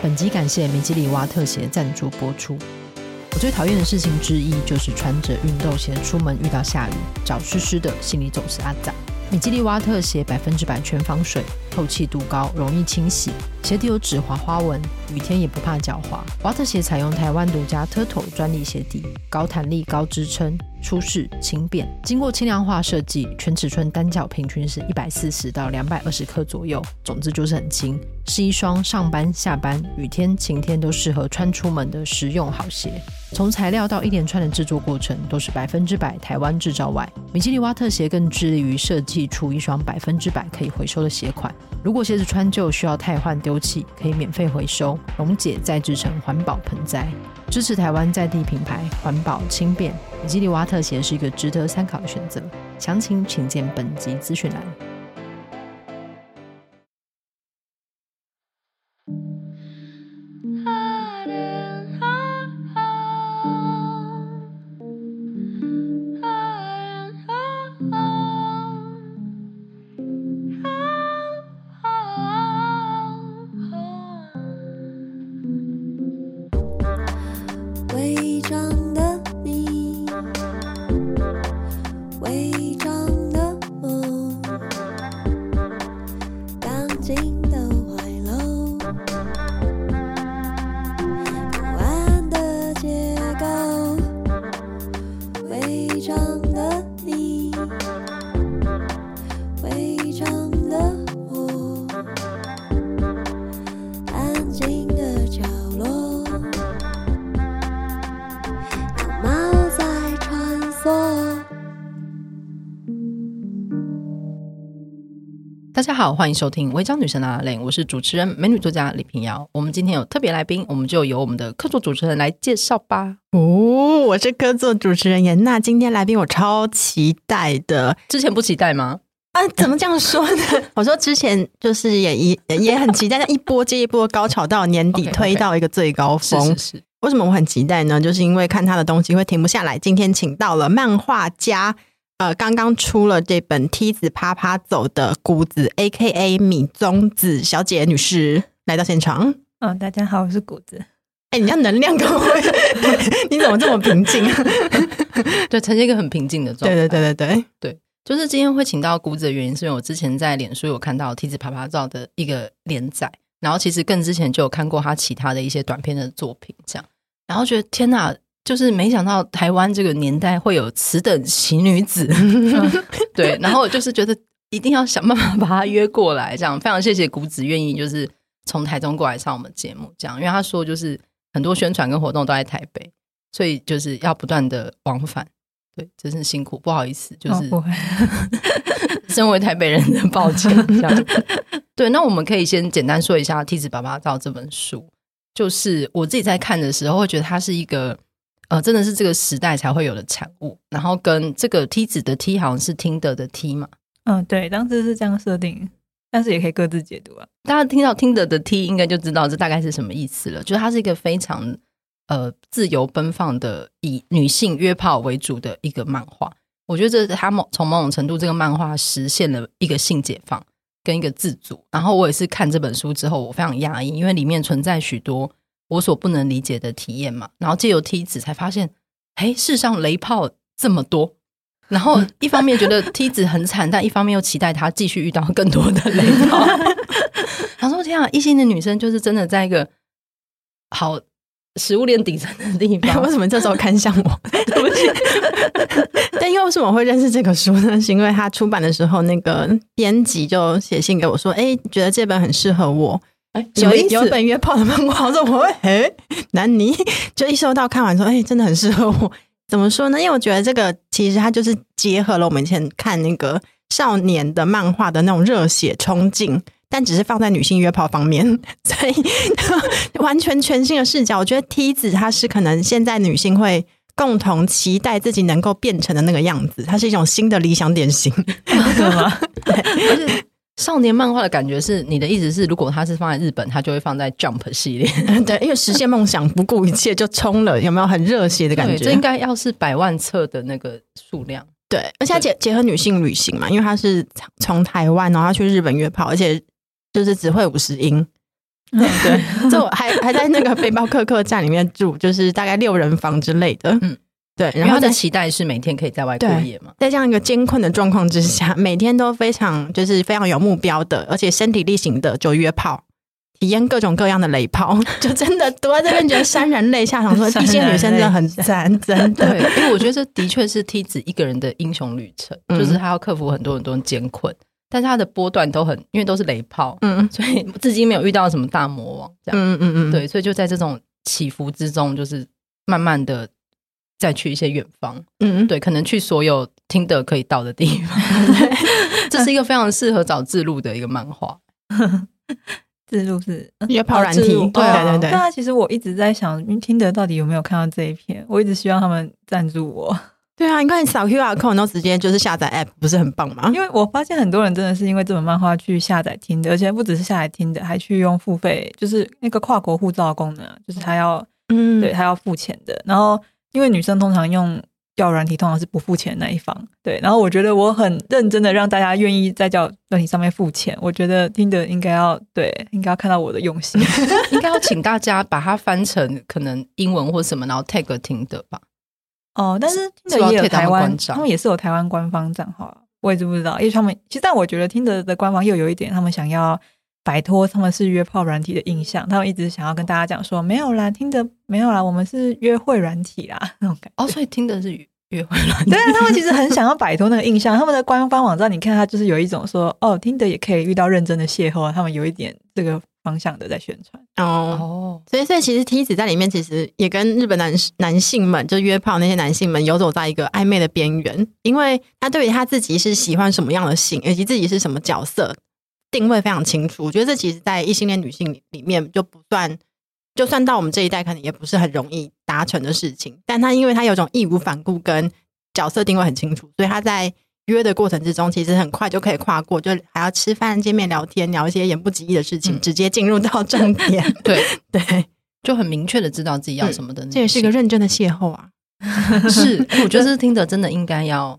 本集感谢米吉里瓦特鞋赞助播出。我最讨厌的事情之一就是穿着运动鞋出门遇到下雨，脚湿湿的，心里总是阿杂。米吉里瓦特鞋百分之百全防水，透气度高，容易清洗，鞋底有止滑花纹，雨天也不怕脚滑。瓦特鞋采用台湾独家 Turtle 专利鞋底，高弹力、高支撑，舒适轻便，经过轻量化设计，全尺寸单脚平均是一百四十到两百二十克左右，总之就是很轻，是一双上班、下班、雨天、晴天都适合穿出门的实用好鞋。从材料到一连串的制作过程都是百分之百台湾制造外，米基里蛙特鞋更致力于设计出一双百分之百可以回收的鞋款。如果鞋子穿旧需要汰换丢弃，可以免费回收，溶解再制成环保盆栽，支持台湾在地品牌，环保轻便。米基里蛙特写是一个值得参考的选择，详情请见本集资讯栏。大家好，欢迎收听《违章女神的 Line》，我是主持人美女作家李平瑶。我们今天有特别来宾，我们就由我们的客座主持人来介绍吧。哦，我是客座主持人严娜，今天来宾我超期待的。之前不期待吗？啊，怎么这样说呢？我说之前就是也也也很期待，但一波接一波高潮到年底 推到一个最高峰。是是是。为什么我很期待呢？就是因为看他的东西会停不下来。今天请到了漫画家。呃，刚刚出了这本《梯子啪啪走》的谷子，A.K.A. 米宗子小姐女士来到现场。嗯、哦，大家好，我是谷子。哎，你要能量高，你怎么这么平静？对，呈现一个很平静的状态。对对对对对对，就是今天会请到谷子的原因，是因为我之前在脸书有看到《梯子啪啪照》的一个连载，然后其实更之前就有看过他其他的一些短片的作品，这样，然后觉得天哪！就是没想到台湾这个年代会有此等奇女子，对，然后就是觉得一定要想办法把她约过来，这样非常谢谢谷子愿意就是从台中过来上我们节目，这样，因为他说就是很多宣传跟活动都在台北，所以就是要不断的往返，对，真是辛苦，不好意思，就是、哦、身为台北人的抱歉，这样，对，那我们可以先简单说一下《梯子爸爸照》这本书，就是我自己在看的时候会觉得它是一个。呃，真的是这个时代才会有的产物，然后跟这个梯子的梯好像是听的的梯嘛，嗯，对，当时是这样设定，但是也可以各自解读啊。大家听到听的的梯，应该就知道这大概是什么意思了。就是它是一个非常呃自由奔放的，以女性约炮为主的一个漫画。我觉得这是它某从某种程度，这个漫画实现了一个性解放跟一个自主。然后我也是看这本书之后，我非常讶异，因为里面存在许多。我所不能理解的体验嘛，然后借由梯子才发现，哎，世上雷炮这么多。然后一方面觉得梯子很惨，但一方面又期待他继续遇到更多的雷炮。他说：“天啊，异性的女生就是真的在一个好食物链底层的地方。为什么这时候看向我？对不起。但又为什么会认识这个书呢？是因为他出版的时候，那个编辑就写信给我说：‘哎，觉得这本很适合我。’有一有本约炮的漫画，我说我会哎，男妮 就一收到看完说，哎，真的很适合我。怎么说呢？因为我觉得这个其实它就是结合了我们以前看那个少年的漫画的那种热血冲劲，但只是放在女性约炮方面，所以完全全新的视角。我觉得梯子它是可能现在女性会共同期待自己能够变成的那个样子，它是一种新的理想典型，对吗？对。少年漫画的感觉是，你的意思是，如果它是放在日本，它就会放在 Jump 系列，对，因为实现梦想不顾一切就冲了，有没有很热血的感觉？这应该要是百万册的那个数量，对，而且结结合女性旅行嘛，因为它是从台湾然后他去日本约炮，而且就是只会五十音，对，就还还在那个背包客客栈里面住，就是大概六人房之类的。嗯，对。然后他的期待是每天可以在外过夜嘛，在这样一个艰困的状况之下，每天都非常就是非常有目标的，而且身体力行的就约炮。体验各种各样的雷炮，就真的读在这边觉得潸然泪下，想说 这些女生真的很 赞，真的。对，因为我觉得这的确是梯子一个人的英雄旅程，嗯、就是他要克服很多很多艰困，但是他的波段都很，因为都是雷炮，嗯，所以至今没有遇到什么大魔王，这样，嗯嗯嗯，对，所以就在这种起伏之中，就是慢慢的再去一些远方，嗯，对，可能去所有听得可以到的地方，对，这是一个非常适合找自录的一个漫画。自录是约炮软体，对对对对。那其实我一直在想，听得到底有没有看到这一篇？我一直希望他们赞助我。对啊，你看你扫 QR code 然后直接就是下载 App，不是很棒吗？因为我发现很多人真的是因为这本漫画去下载听的，而且不只是下载听的，还去用付费，就是那个跨国护照的功能，就是他要，嗯，对他要付钱的。然后因为女生通常用。交友软体通常是不付钱的那一方，对。然后我觉得我很认真的让大家愿意在交友软体上面付钱，我觉得听的应该要对，应该要看到我的用心，应该要请大家把它翻成可能英文或什么，然后 tag 听的吧。哦，但是听的也有台湾，他们也是有台湾官方账号，我也是不知道，因为他们其实但我觉得听的的官方又有一点，他们想要。摆脱他们是约炮软体的印象，他们一直想要跟大家讲说没有啦，听的没有啦，我们是约会软体啦 那种感觉。哦，所以听的是约会软体。对啊，他们其实很想要摆脱那个印象。他们的官方网站，你看，他就是有一种说哦，听的也可以遇到认真的邂逅啊。他们有一点这个方向的在宣传哦。哦，所以所以其实梯子在里面其实也跟日本男男性们，就约炮那些男性们游走在一个暧昧的边缘，因为他对于他自己是喜欢什么样的性，以及自己是什么角色。定位非常清楚，我觉得这其实，在异性恋女性里面就不算，就算到我们这一代，可能也不是很容易达成的事情。但她因为她有种义无反顾跟角色定位很清楚，所以她在约的过程之中，其实很快就可以跨过，就还要吃饭、见面、聊天，聊一些言不及义的事情，嗯、直接进入到正 点。对对，就很明确的知道自己要什么的。这也是一个认真的邂逅啊！是，我觉得是听着真的应该要。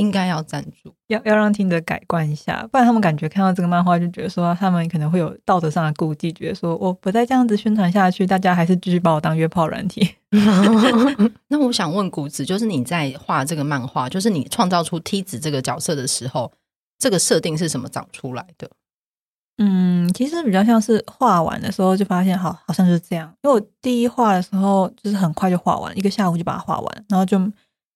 应该要赞助，要要让听者改观一下，不然他们感觉看到这个漫画就觉得说他们可能会有道德上的顾忌，觉得说我不再这样子宣传下去，大家还是继续把我当约炮软体。那我想问谷子，就是你在画这个漫画，就是你创造出梯子这个角色的时候，这个设定是什么长出来的？嗯，其实比较像是画完的时候就发现，好，好像就是这样。因为我第一画的时候就是很快就画完，一个下午就把它画完，然后就。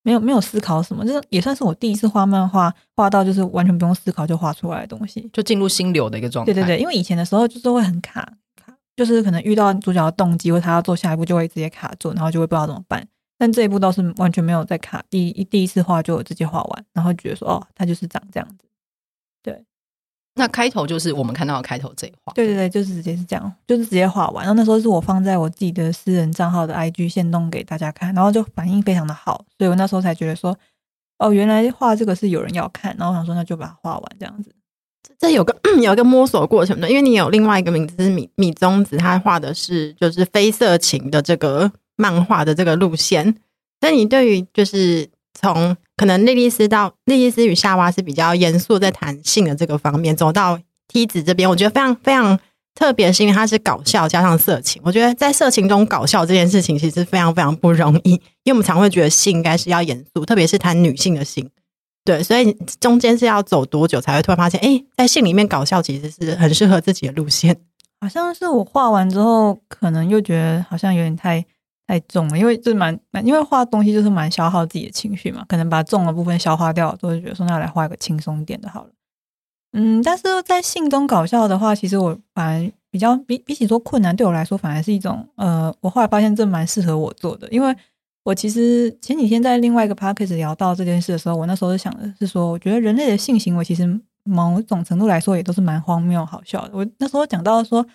没有没有思考什么，这也算是我第一次画漫画，画到就是完全不用思考就画出来的东西，就进入心流的一个状态。对对对，因为以前的时候就是会很卡卡，就是可能遇到主角的动机或他要做下一步，就会直接卡住，然后就会不知道怎么办。但这一步倒是完全没有在卡，第一第一次画就直接画完，然后觉得说哦，他就是长这样子。对。那开头就是我们看到的开头这一画，对对对，就是直接是这样，就是直接画完。然后那时候是我放在我自己的私人账号的 IG 线动给大家看，然后就反应非常的好，所以我那时候才觉得说，哦，原来画这个是有人要看。然后我想说，那就把它画完这样子。这有个 有一个摸索过程的，因为你有另外一个名字是米米宗子，他画的是就是非色情的这个漫画的这个路线。那你对于就是。从可能莉莉丝到莉莉丝与夏娃是比较严肃在谈性的这个方面，走到梯子这边，我觉得非常非常特别，是因为它是搞笑加上色情。我觉得在色情中搞笑这件事情其实非常非常不容易，因为我们常会觉得性应该是要严肃，特别是谈女性的性。对，所以中间是要走多久才会突然发现，哎，在性里面搞笑其实是很适合自己的路线。好像是我画完之后，可能又觉得好像有点太。太重了，因为就是蛮蛮，因为画东西就是蛮消耗自己的情绪嘛，可能把重的部分消化掉，都会觉得说那来画一个轻松点的好了。嗯，但是在性中搞笑的话，其实我反而比较比比起说困难，对我来说反而是一种呃，我后来发现这蛮适合我做的，因为我其实前几天在另外一个 podcast 聊到这件事的时候，我那时候是想的是说，我觉得人类的性行为其实某种程度来说也都是蛮荒谬好笑的。我那时候讲到说。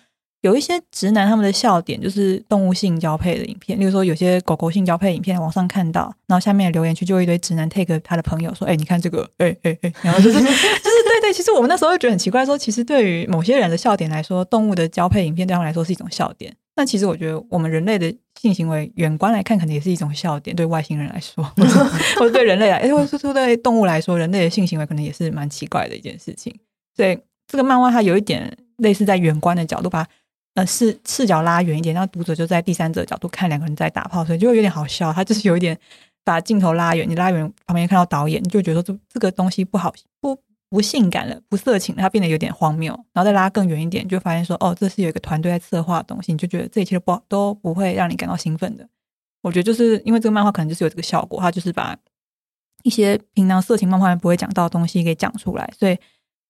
有一些直男他们的笑点就是动物性交配的影片，例如说有些狗狗性交配影片，网上看到，然后下面的留言区就一堆直男 take 他的朋友说：“哎、你看这个，哎哎哎。”然后就是 就是对对，其实我们那时候会觉得很奇怪，说其实对于某些人的笑点来说，动物的交配影片对他们来说是一种笑点。那其实我觉得我们人类的性行为远观来看，可能也是一种笑点。对外星人来说，或者对人类来，哎，或者说对动物来说，人类的性行为可能也是蛮奇怪的一件事情。所以这个漫画它有一点类似在远观的角度把。呃视视角拉远一点，然后读者就在第三者角度看两个人在打炮，所以就有点好笑。他就是有一点把镜头拉远，你拉远旁边看到导演，你就觉得说这这个东西不好不不性感了，不色情了，它变得有点荒谬。然后再拉更远一点，就发现说哦，这是有一个团队在策划的东西，你就觉得这一切都不都不会让你感到兴奋的。我觉得就是因为这个漫画可能就是有这个效果，它就是把一些平常色情漫画不会讲到的东西给讲出来，所以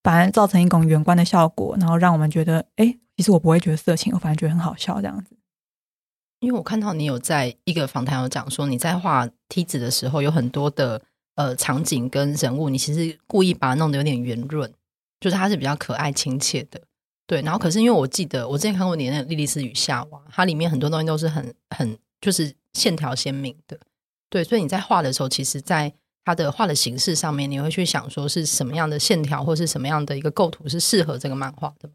反而造成一种远观的效果，然后让我们觉得，哎，其实我不会觉得色情，我反而觉得很好笑这样子。因为我看到你有在一个访谈有讲说，你在画梯子的时候有很多的呃场景跟人物，你其实故意把它弄得有点圆润，就是它是比较可爱亲切的。对，然后可是因为我记得我之前看过你那个《莉莉丝与夏娃》，它里面很多东西都是很很就是。线条鲜明的，对，所以你在画的时候，其实，在它的画的形式上面，你会去想说是什么样的线条，或是什么样的一个构图是适合这个漫画的。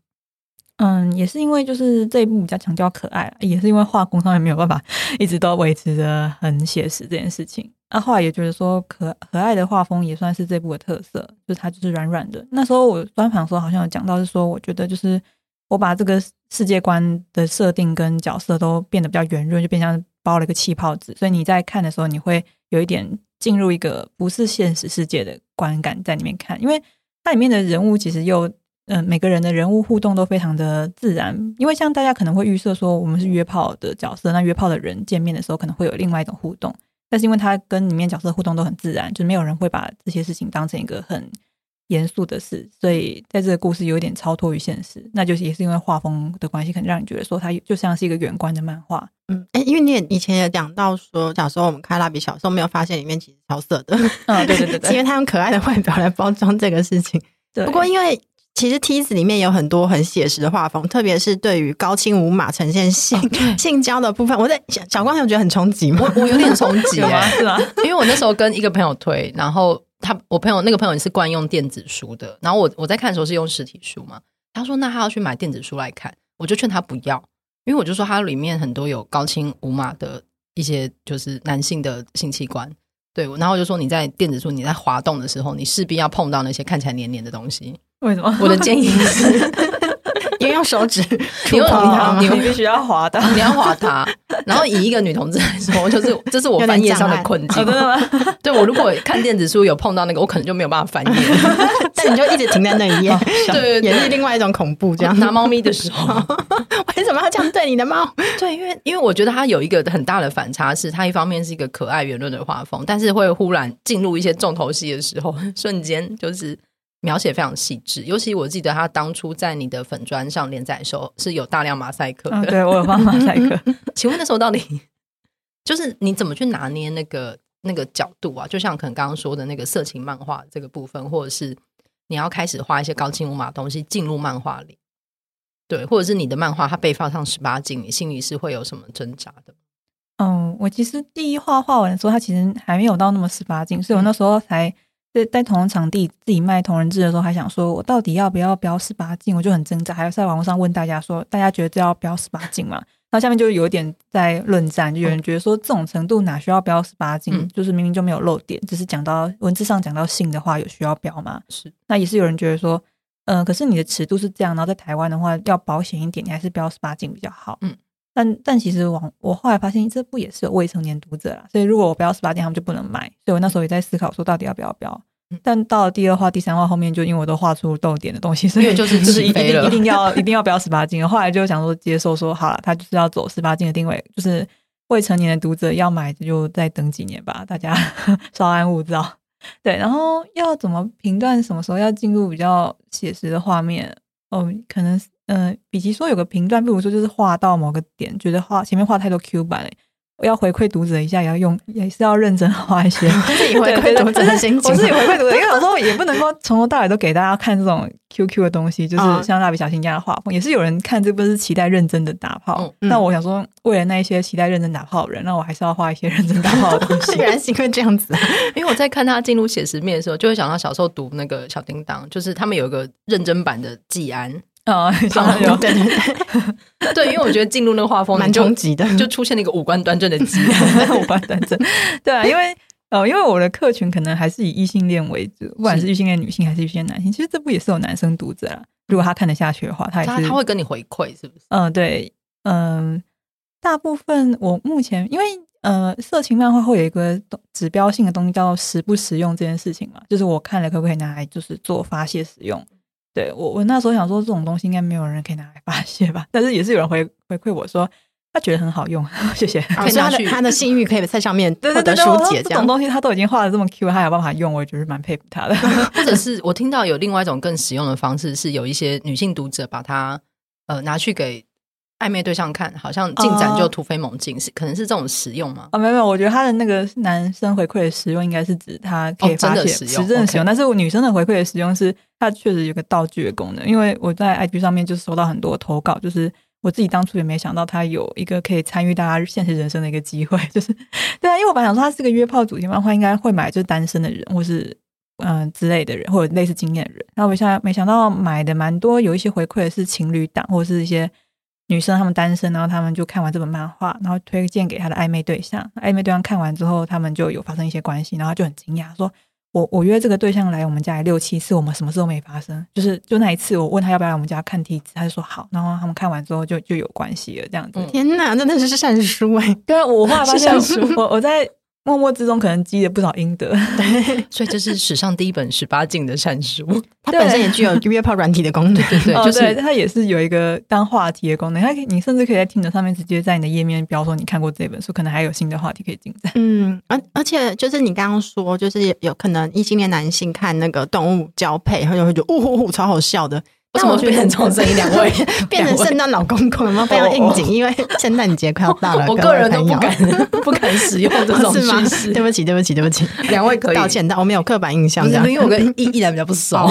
嗯，也是因为就是这一部比较强调可爱，也是因为画工上面没有办法一直都维持着很写实这件事情。那后来也觉得说可可爱的画风也算是这部的特色，就是它就是软软的。那时候我专访的时候好像有讲到是说，我觉得就是我把这个世界观的设定跟角色都变得比较圆润，就变成。包了一个气泡纸，所以你在看的时候，你会有一点进入一个不是现实世界的观感在里面看，因为它里面的人物其实又嗯、呃，每个人的人物互动都非常的自然。因为像大家可能会预设说，我们是约炮的角色，那约炮的人见面的时候可能会有另外一种互动，但是因为他跟里面角色互动都很自然，就是没有人会把这些事情当成一个很。严肃的事，所以在这个故事有点超脱于现实，那就是也是因为画风的关系，可能让你觉得说它就像是一个远观的漫画。嗯，哎，因为你也以前也讲到说，小时候我们看蜡笔小时候没有发现里面其实超色的，嗯，对对对对，因为他用可爱的外表来包装这个事情。对，不过因为其实梯子里面有很多很写实的画风，特别是对于高清无码呈现性、哦、性交的部分，我在小光有觉得很冲击吗？我我有点冲击啊？是吗？因为我那时候跟一个朋友推，然后。他我朋友那个朋友是惯用电子书的，然后我我在看的时候是用实体书嘛。他说那他要去买电子书来看，我就劝他不要，因为我就说它里面很多有高清无码的一些就是男性的性器官，对，然后我就说你在电子书你在滑动的时候，你势必要碰到那些看起来黏黏的东西。为什么？我的建议是。因为用手指触碰它，你必须要滑它，你要滑它。然后以一个女同志来说，就是 这是我翻页上的困境。真的吗？对，我如果看电子书有碰到那个，我可能就没有办法翻页。但你就一直停在那一页，对，也是另外一种恐怖。这样拿猫咪的时候，为什么要这样对你的猫？对，因为因为我觉得它有一个很大的反差，是它一方面是一个可爱圆润的画风，但是会忽然进入一些重头戏的时候，瞬间就是。描写非常细致，尤其我记得他当初在你的粉砖上连载的时候是有大量马赛克的。嗯、对，我有放马赛克。请问那时候到底就是你怎么去拿捏那个那个角度啊？就像可能刚刚说的那个色情漫画这个部分，或者是你要开始画一些高清无码东西进入漫画里，对，或者是你的漫画它被放上十八禁，你心里是会有什么挣扎的？嗯，我其实第一画画完的时候，它其实还没有到那么十八禁，所以我那时候才。在在同人场地自己卖同人志的时候，还想说我到底要不要标十八禁，我就很挣扎，还要在网络上问大家说，大家觉得这要标十八禁吗？然后下面就有点在论战，就有人觉得说这种程度哪需要标十八禁？嗯、就是明明就没有漏点，只是讲到文字上讲到性的话，有需要标吗？是。那也是有人觉得说，嗯、呃，可是你的尺度是这样，然后在台湾的话要保险一点，你还是标十八禁比较好。嗯。但但其实网我后来发现这不也是有未成年读者啦，所以如果我标十八禁，他们就不能买。所以我那时候也在思考说，到底要不要标。但到了第二话、第三话后面，就因为我都画出逗点的东西，所以就是就是一定一定要一定要标十八禁。后来就想说接受说好了，他就是要走十八禁的定位，就是未成年的读者要买就再等几年吧，大家 稍安勿躁。对，然后要怎么评断什么时候要进入比较写实的画面？哦，可能嗯、呃，比起说有个评断，不如说就是画到某个点，觉得画前面画太多 Q 版了。我要回馈读者一下，也要用，也是要认真画一些。自己回馈读者的心情，我自己回馈读者，因为有时候也不能够从头到尾都给大家看这种 QQ 的东西，就是像蜡笔小新这样的画风，也是有人看这部是期待认真的打炮。那我想说，为了那一些期待认真打炮的人，那我还是要画一些认真打炮的东西。原来是因为这样子，因为我在看他进入写实面的时候，就会想到小时候读那个小叮当，就是他们有一个认真版的季安。啊，有。对对对，对，因为我觉得进入那个画风蛮冲击的，就出现了一个五官端正的鸡，五官端正，对啊，因为哦，因为我的客群可能还是以异性恋为主，不管是异性恋女性还是异性恋男性，其实这部也是有男生读者啦。如果他看得下去的话，他也是他他会跟你回馈，是不是？嗯，对，嗯，大部分我目前因为呃，色情漫画会有一个指标性的东西叫实不实用这件事情嘛，就是我看了可不可以拿来就是做发泄使用。对我我那时候想说这种东西应该没有人可以拿来发泄吧，但是也是有人回回馈我说。他觉得很好用，谢谢。可是他的他的性欲可以在上面 获得疏解，这种东西他都已经画的这么 Q，他有办法用，我也觉得蛮佩服他的。或者是我听到有另外一种更实用的方式，是有一些女性读者把它呃拿去给暧昧对象看，好像进展就突飞猛进，是可能是这种实用吗？啊，没有没有，我觉得他的那个男生回馈的实用，应该是指他可以发现实质的实用，但是我女生的回馈的实用是它确实有个道具的功能，因为我在 IG 上面就收到很多投稿，就是。我自己当初也没想到他有一个可以参与大家现实人生的一个机会，就是对啊，因为我本来想说他是个约炮主题漫画，应该会买就是单身的人或是嗯、呃、之类的人，或者类似经验的人。然后我现在没想到买的蛮多，有一些回馈的是情侣档或者是一些女生他们单身，然后他们就看完这本漫画，然后推荐给他的暧昧对象，暧昧对象看完之后，他们就有发生一些关系，然后就很惊讶说。我我约这个对象来我们家来六七次，我们什么事都没发生，就是就那一次，我问他要不要来我们家看梯子，他就说好，然后他们看完之后就就有关系了，这样子。嗯、天哪，真的是善书哎！对啊，我后来发现我我在。默默之中可能积了不少阴德，对，所以这是史上第一本十八禁的善书。它本身也具有约炮软体的功能，对，对，对，就是它也是有一个当话题的功能。它你甚至可以在听的上面直接在你的页面标说你看过这本书，可能还有新的话题可以进展。嗯，而而且就是你刚刚说，就是有可能异性恋男性看那个动物交配，他就会觉得呜呼呼超好笑的。为什么变成这种声音？两位 变成圣诞老公公了吗？非常应景，因为圣诞节快要到了。我个人都不敢 不敢使用这种 方式。对不起，对不起，对不起，两位可以道歉，但我没有刻板印象。这样，因为我跟易易然比较不熟。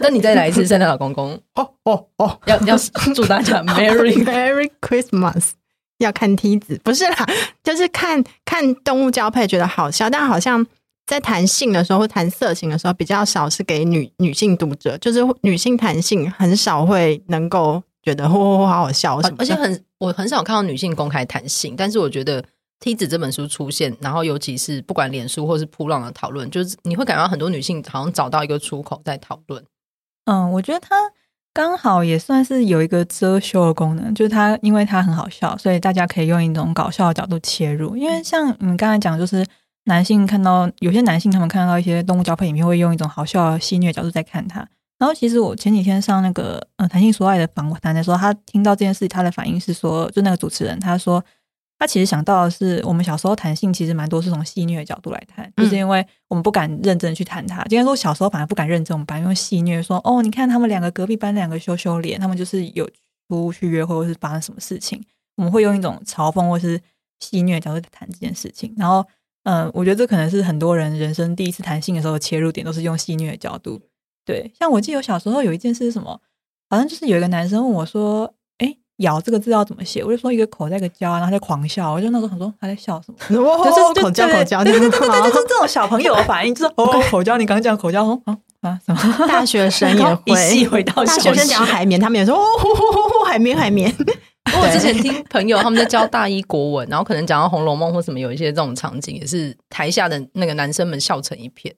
那你再来一次圣诞老公公。哦哦哦！要要祝大家 Merry Merry Christmas。要看梯子，不是啦，就是看看动物交配，觉得好笑，但好像。在谈性的时候，或谈色情的时候，比较少是给女女性读者，就是女性谈性很少会能够觉得嚯嚯嚯好好笑什么，而且很我很少看到女性公开谈性，但是我觉得《梯子》这本书出现，然后尤其是不管脸书或是扑浪的讨论，就是你会感觉到很多女性好像找到一个出口在讨论。嗯，我觉得它刚好也算是有一个遮羞的功能，就是它因为它很好笑，所以大家可以用一种搞笑的角度切入。因为像你们刚才讲，就是。男性看到有些男性，他们看到一些动物交配影片，会用一种好笑、戏谑的角度在看他。然后，其实我前几天上那个呃谈性说爱的访谈的时候，他听到这件事，他的反应是说，就那个主持人他说，他其实想到的是，我们小时候谈性其实蛮多是从戏谑的角度来谈，就是因为我们不敢认真去谈他。今天说小时候反而不敢认真，我们反而用戏谑说，哦，你看他们两个隔壁班两个羞羞脸，他们就是有出去约会或是发生什么事情，我们会用一种嘲讽或是戏谑角度在谈这件事情，然后。嗯，我觉得这可能是很多人人生第一次谈性的时候切入点，都是用戏虐的角度。对，像我记得我小时候有一件事是什么，好像就是有一个男生问我说：“哎，咬这个字要怎么写？”我就说一个口在一个交，然后他在狂笑。我就那时候很说他在笑什么？哦、就是口交口交，对对对 对对，就是这种小朋友的反应，就是哦口交。你刚刚讲口交，啊啊什么？大学生也 会回到大学生讲海绵，他们也说哦海绵 海绵。我之前听朋友他们在教大一国文，然后可能讲到《红楼梦》或什么，有一些这种场景，也是台下的那个男生们笑成一片。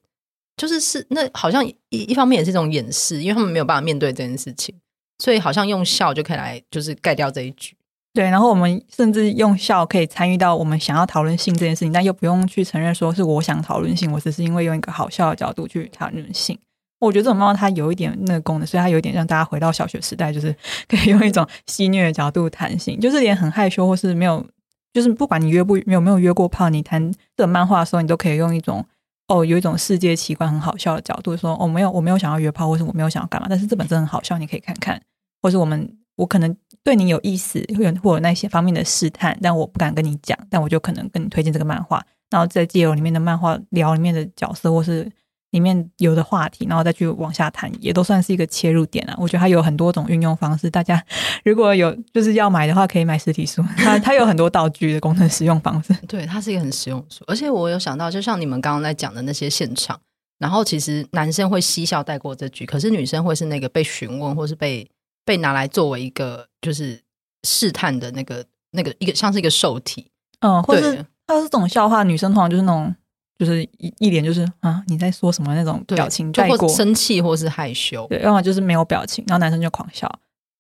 就是是那好像一一方面也是一种掩饰，因为他们没有办法面对这件事情，所以好像用笑就可以来就是盖掉这一局。对，然后我们甚至用笑可以参与到我们想要讨论性这件事情，但又不用去承认说是我想讨论性，我只是因为用一个好笑的角度去讨论性。我觉得这种漫画它有一点那个功能，所以它有一点让大家回到小学时代，就是可以用一种戏谑的角度谈性，就是连很害羞或是没有，就是不管你约不没有没有约过炮，你谈这漫画的时候，你都可以用一种哦，有一种世界奇观很好笑的角度说，哦，没有我没有想要约炮，或是我没有想要干嘛，但是这本真的很好笑，你可以看看，或是我们我可能对你有意思，会有或有那些方面的试探，但我不敢跟你讲，但我就可能跟你推荐这个漫画，然后在借由里面的漫画聊里面的角色或是。里面有的话题，然后再去往下谈，也都算是一个切入点啊。我觉得它有很多种运用方式，大家 如果有就是要买的话，可以买实体书。它它有很多道具的功能使用方式。对，它是一个很实用的书。而且我有想到，就像你们刚刚在讲的那些现场，然后其实男生会嬉笑带过这句，可是女生会是那个被询问，或是被被拿来作为一个就是试探的那个那个一个像是一个受体。嗯，或者他是这种笑话，女生通常就是那种。就是一一脸就是啊你在说什么那种表情带过，生气或是害羞，对，要么就是没有表情，然后男生就狂笑。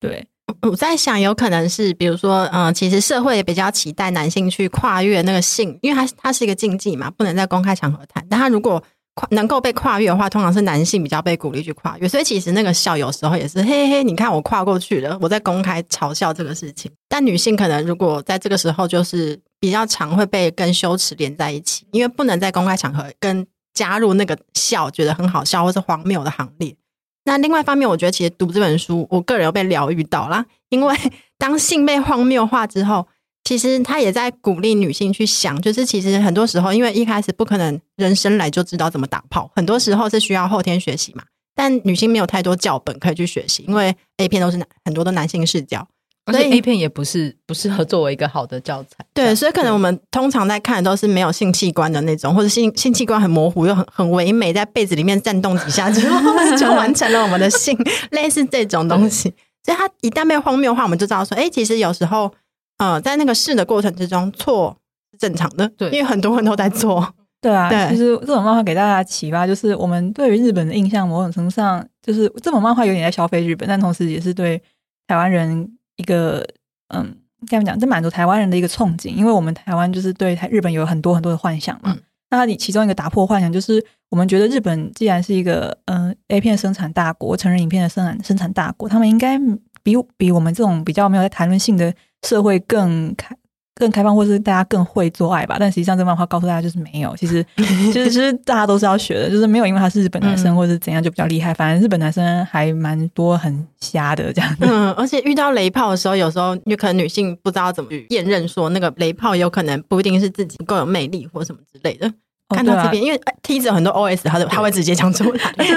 对，我在想，有可能是比如说，嗯、呃，其实社会也比较期待男性去跨越那个性，因为他他是一个禁忌嘛，不能在公开场合谈。但他如果跨能够被跨越的话，通常是男性比较被鼓励去跨越。所以其实那个笑有时候也是嘿嘿，你看我跨过去了，我在公开嘲笑这个事情。但女性可能如果在这个时候就是。比较常会被跟羞耻连在一起，因为不能在公开场合跟加入那个笑，觉得很好笑或是荒谬的行列。那另外一方面，我觉得其实读这本书，我个人又被疗愈到啦。因为 当性被荒谬化之后，其实他也在鼓励女性去想，就是其实很多时候，因为一开始不可能人生来就知道怎么打炮，很多时候是需要后天学习嘛。但女性没有太多教本可以去学习，因为 A 片都是男很多都男性视角。所以 A 片也不是不适合作为一个好的教材。对，所以可能我们通常在看的都是没有性器官的那种，或者性性器官很模糊又很很唯美，在被子里面颤动几下之后 就完成了我们的性，类似这种东西。所以它一旦被荒谬化，我们就知道说，哎、欸，其实有时候，呃，在那个试的过程之中，错是正常的。对，因为很多人都在做。对啊，对，其实这种漫画给大家启发，就是我们对于日本的印象，某种程度上，就是这种漫画有点在消费日本，但同时也是对台湾人。一个嗯，这样讲，这满足台湾人的一个憧憬，因为我们台湾就是对台日本有很多很多的幻想嘛。嗯、那你其中一个打破幻想，就是我们觉得日本既然是一个嗯 A 片生产大国，成人影片的生产生产大国，他们应该比比我们这种比较没有在谈论性的社会更开。更开放，或是大家更会做爱吧，但实际上这漫画告诉大家就是没有。其实，其实，其实大家都是要学的，就是没有因为他是日本男生或者怎样就比较厉害。反正日本男生还蛮多很瞎的这样子。嗯，而且遇到雷炮的时候，有时候有可能女性不知道怎么去辨认，说那个雷炮有可能不一定是自己不够有魅力或什么之类的。哦、看到这边，啊、因为梯子有很多 OS，他他会直接讲出来。就是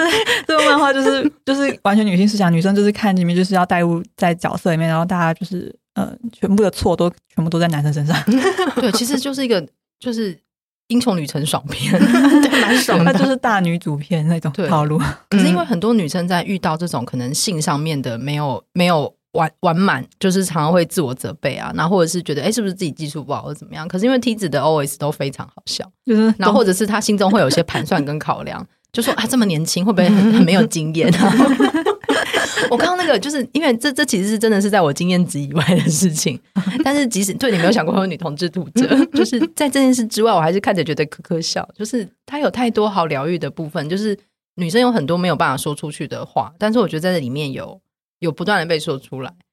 这个漫画就是就是完全女性思想，女生就是看里面就是要带入在角色里面，然后大家就是。呃，全部的错都全部都在男生身上。对，其实就是一个就是英雄旅程爽片，对，蛮爽的。它就是大女主片那种套路。可是因为很多女生在遇到这种可能性上面的没有没有完完满，就是常常会自我责备啊，然后或者是觉得哎、欸，是不是自己技术不好或者怎么样？可是因为梯子的 OS 都非常好笑，就是然后或者是她心中会有些盘算跟考量，就说啊，这么年轻会不会很 很没有经验啊？我刚刚那个，就是因为这这其实是真的是在我经验值以外的事情，但是即使对你没有想过会有女同志读者，就是在这件事之外，我还是看着觉得可可笑。就是它有太多好疗愈的部分，就是女生有很多没有办法说出去的话，但是我觉得在这里面有有不断的被说出来，对。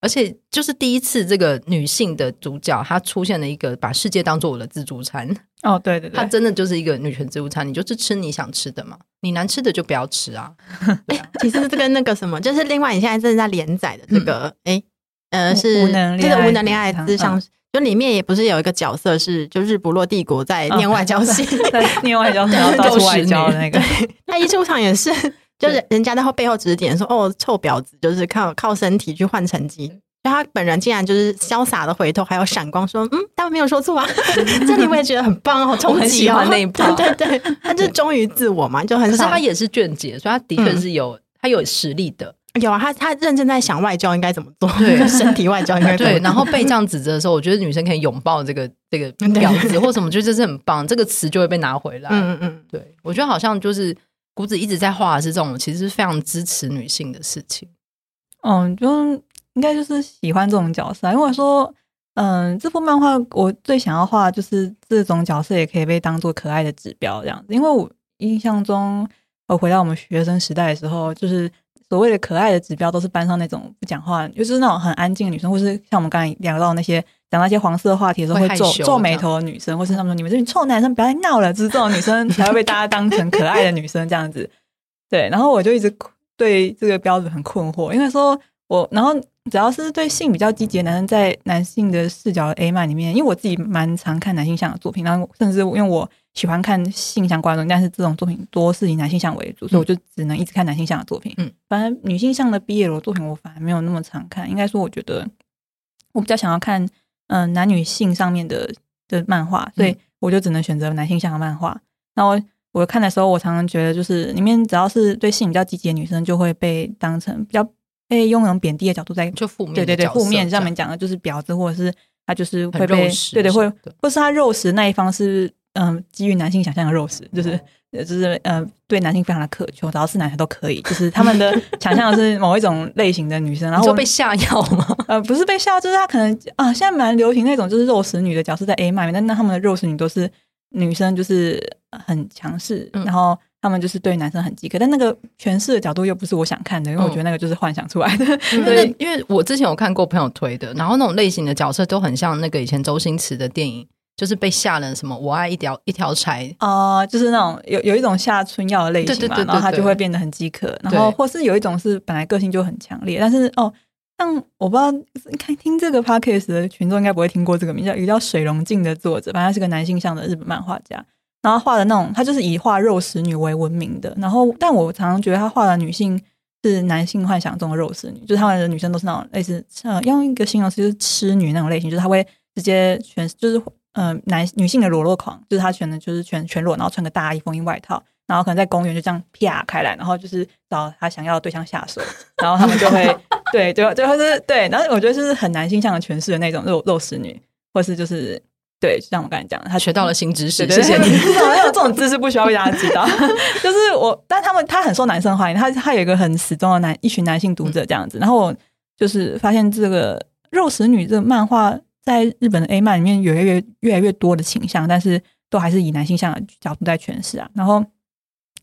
而且就是第一次，这个女性的主角她出现了一个把世界当做我的自助餐哦，对对对，她真的就是一个女权自助餐，你就是吃你想吃的嘛，你难吃的就不要吃啊。其实这个那个什么，就是另外你现在正在连载的这个，哎、嗯，呃，是无能这个无能恋爱咨商，就里面也不是有一个角色是就日不落帝国在念外交信，在念外交，然后到处外交的那个，他一出场也是。就是人家在后背后指点说：“哦，臭婊子，就是靠靠身体去换成绩。”就他本人竟然就是潇洒的回头，还有闪光说：“嗯，当然没有说错啊。”这里我也觉得很棒，哦冲击哦！那一 部，对对对，他就是忠于自我嘛，就很。可是他也是卷姐，所以他的确是有、嗯、他有实力的。有啊，他他认真在想外交应该怎么做，对 身体外交应该怎么做。对。然后被这样指责的时候，我觉得女生可以拥抱这个这个婊子或什么，就这是很棒，这个词就会被拿回来。嗯嗯嗯，对，我觉得好像就是。谷子一直在画的是这种，其实是非常支持女性的事情。嗯，就应该就是喜欢这种角色。因为说，嗯，这部漫画我最想要画就是这种角色，也可以被当做可爱的指标这样子。因为我印象中，我回到我们学生时代的时候，就是。所谓的可爱的指标，都是班上那种不讲话，就是那种很安静的女生，或是像我们刚才聊到那些讲那些黄色话题的时候会皱皱眉头的女生，或是他们说你们这群臭男生不要再闹了，就是这种女生才会被大家当成可爱的女生这样子。对，然后我就一直对这个标准很困惑，因为说我，然后只要是对性比较积极的男生，在男性的视角的 A 漫里面，因为我自己蛮常看男性向的作品，然后甚至因为我。喜欢看性相关的，但是这种作品多是以男性向为主，嗯、所以我就只能一直看男性向的作品。嗯，反正女性向的 BL 作品我反而没有那么常看。应该说，我觉得我比较想要看嗯、呃、男女性上面的的漫画，所以我就只能选择男性向的漫画。那、嗯、我我看的时候，我常常觉得就是里面只要是对性比较积极的女生，就会被当成比较被用那种贬低的角度在就负面对对对负面上面讲的就是婊子或者是。他就是会被对对会，或是他肉食那一方是嗯基于男性想象的肉食，就是就是嗯、呃、对男性非常的渴求，只要是男生都可以，就是他们的想象的是某一种类型的女生，然后就被下药吗？呃，不是被下药，就是他可能啊，现在蛮流行那种就是肉食女的角色在 A 漫，但那他们的肉食女都是女生，就是很强势，然后。他们就是对男生很饥渴，但那个诠释的角度又不是我想看的，因为我觉得那个就是幻想出来的。嗯、对，因为我之前有看过朋友推的，然后那种类型的角色都很像那个以前周星驰的电影，就是被吓了什么“我爱一条一条柴”哦、呃，就是那种有有一种下春药的类型嘛，对对对对对，然后他就会变得很饥渴，然后或是有一种是本来个性就很强烈，但是哦，像我不知道看听这个 podcast 的群众应该不会听过这个名字，一个叫水龙镜的作者，反正他是个男性向的日本漫画家。然后画的那种，他就是以画肉食女为闻名的。然后，但我常常觉得他画的女性是男性幻想中的肉食女，就是他们的女生都是那种类似，呃，用一个形容词就是痴女那种类型，就是他会直接全，就是呃男女性的裸露狂，就是他全的就是全全裸，然后穿个大衣、风衣外套，然后可能在公园就这样啪开来，然后就是找他想要的对象下手，然后他们就会对 对对，就是对，然后我觉得就是很男性向的诠释的那种肉肉食女，或是就是。对，就像我刚才讲的，他学到了新知识，谢谢你。没有这种知识不需要被大家知道。就是我，但他们他很受男生欢迎，他他有一个很死忠的男一群男性读者这样子。然后我就是发现这个肉食女这个漫画在日本的 A 漫里面有越越越来越多的倾向，但是都还是以男性向的角度在诠释啊。然后，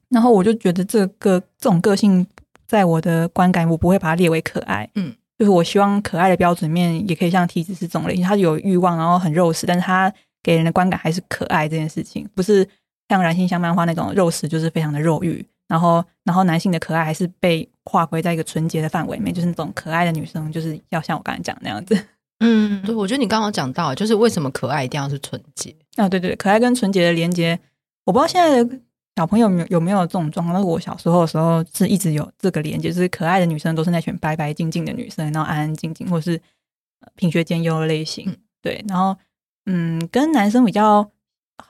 然后我就觉得这个这种个性，在我的观感，我不会把它列为可爱。嗯。就是我希望可爱的标准面也可以像体脂是这种类型，他有欲望，然后很肉食，但是他给人的观感还是可爱这件事情，不是像男性向漫画那种肉食就是非常的肉欲，然后然后男性的可爱还是被划归在一个纯洁的范围里面，就是那种可爱的女生就是要像我刚才讲那样子。嗯，对，我觉得你刚刚讲到，就是为什么可爱一定要是纯洁？啊，对对，可爱跟纯洁的连接，我不知道现在的。小朋友有有没有这种状况？那我小时候的时候是一直有这个连接，就是可爱的女生都是那群白白净净的女生，然后安安静静，或是品学兼优的类型。对，然后嗯，跟男生比较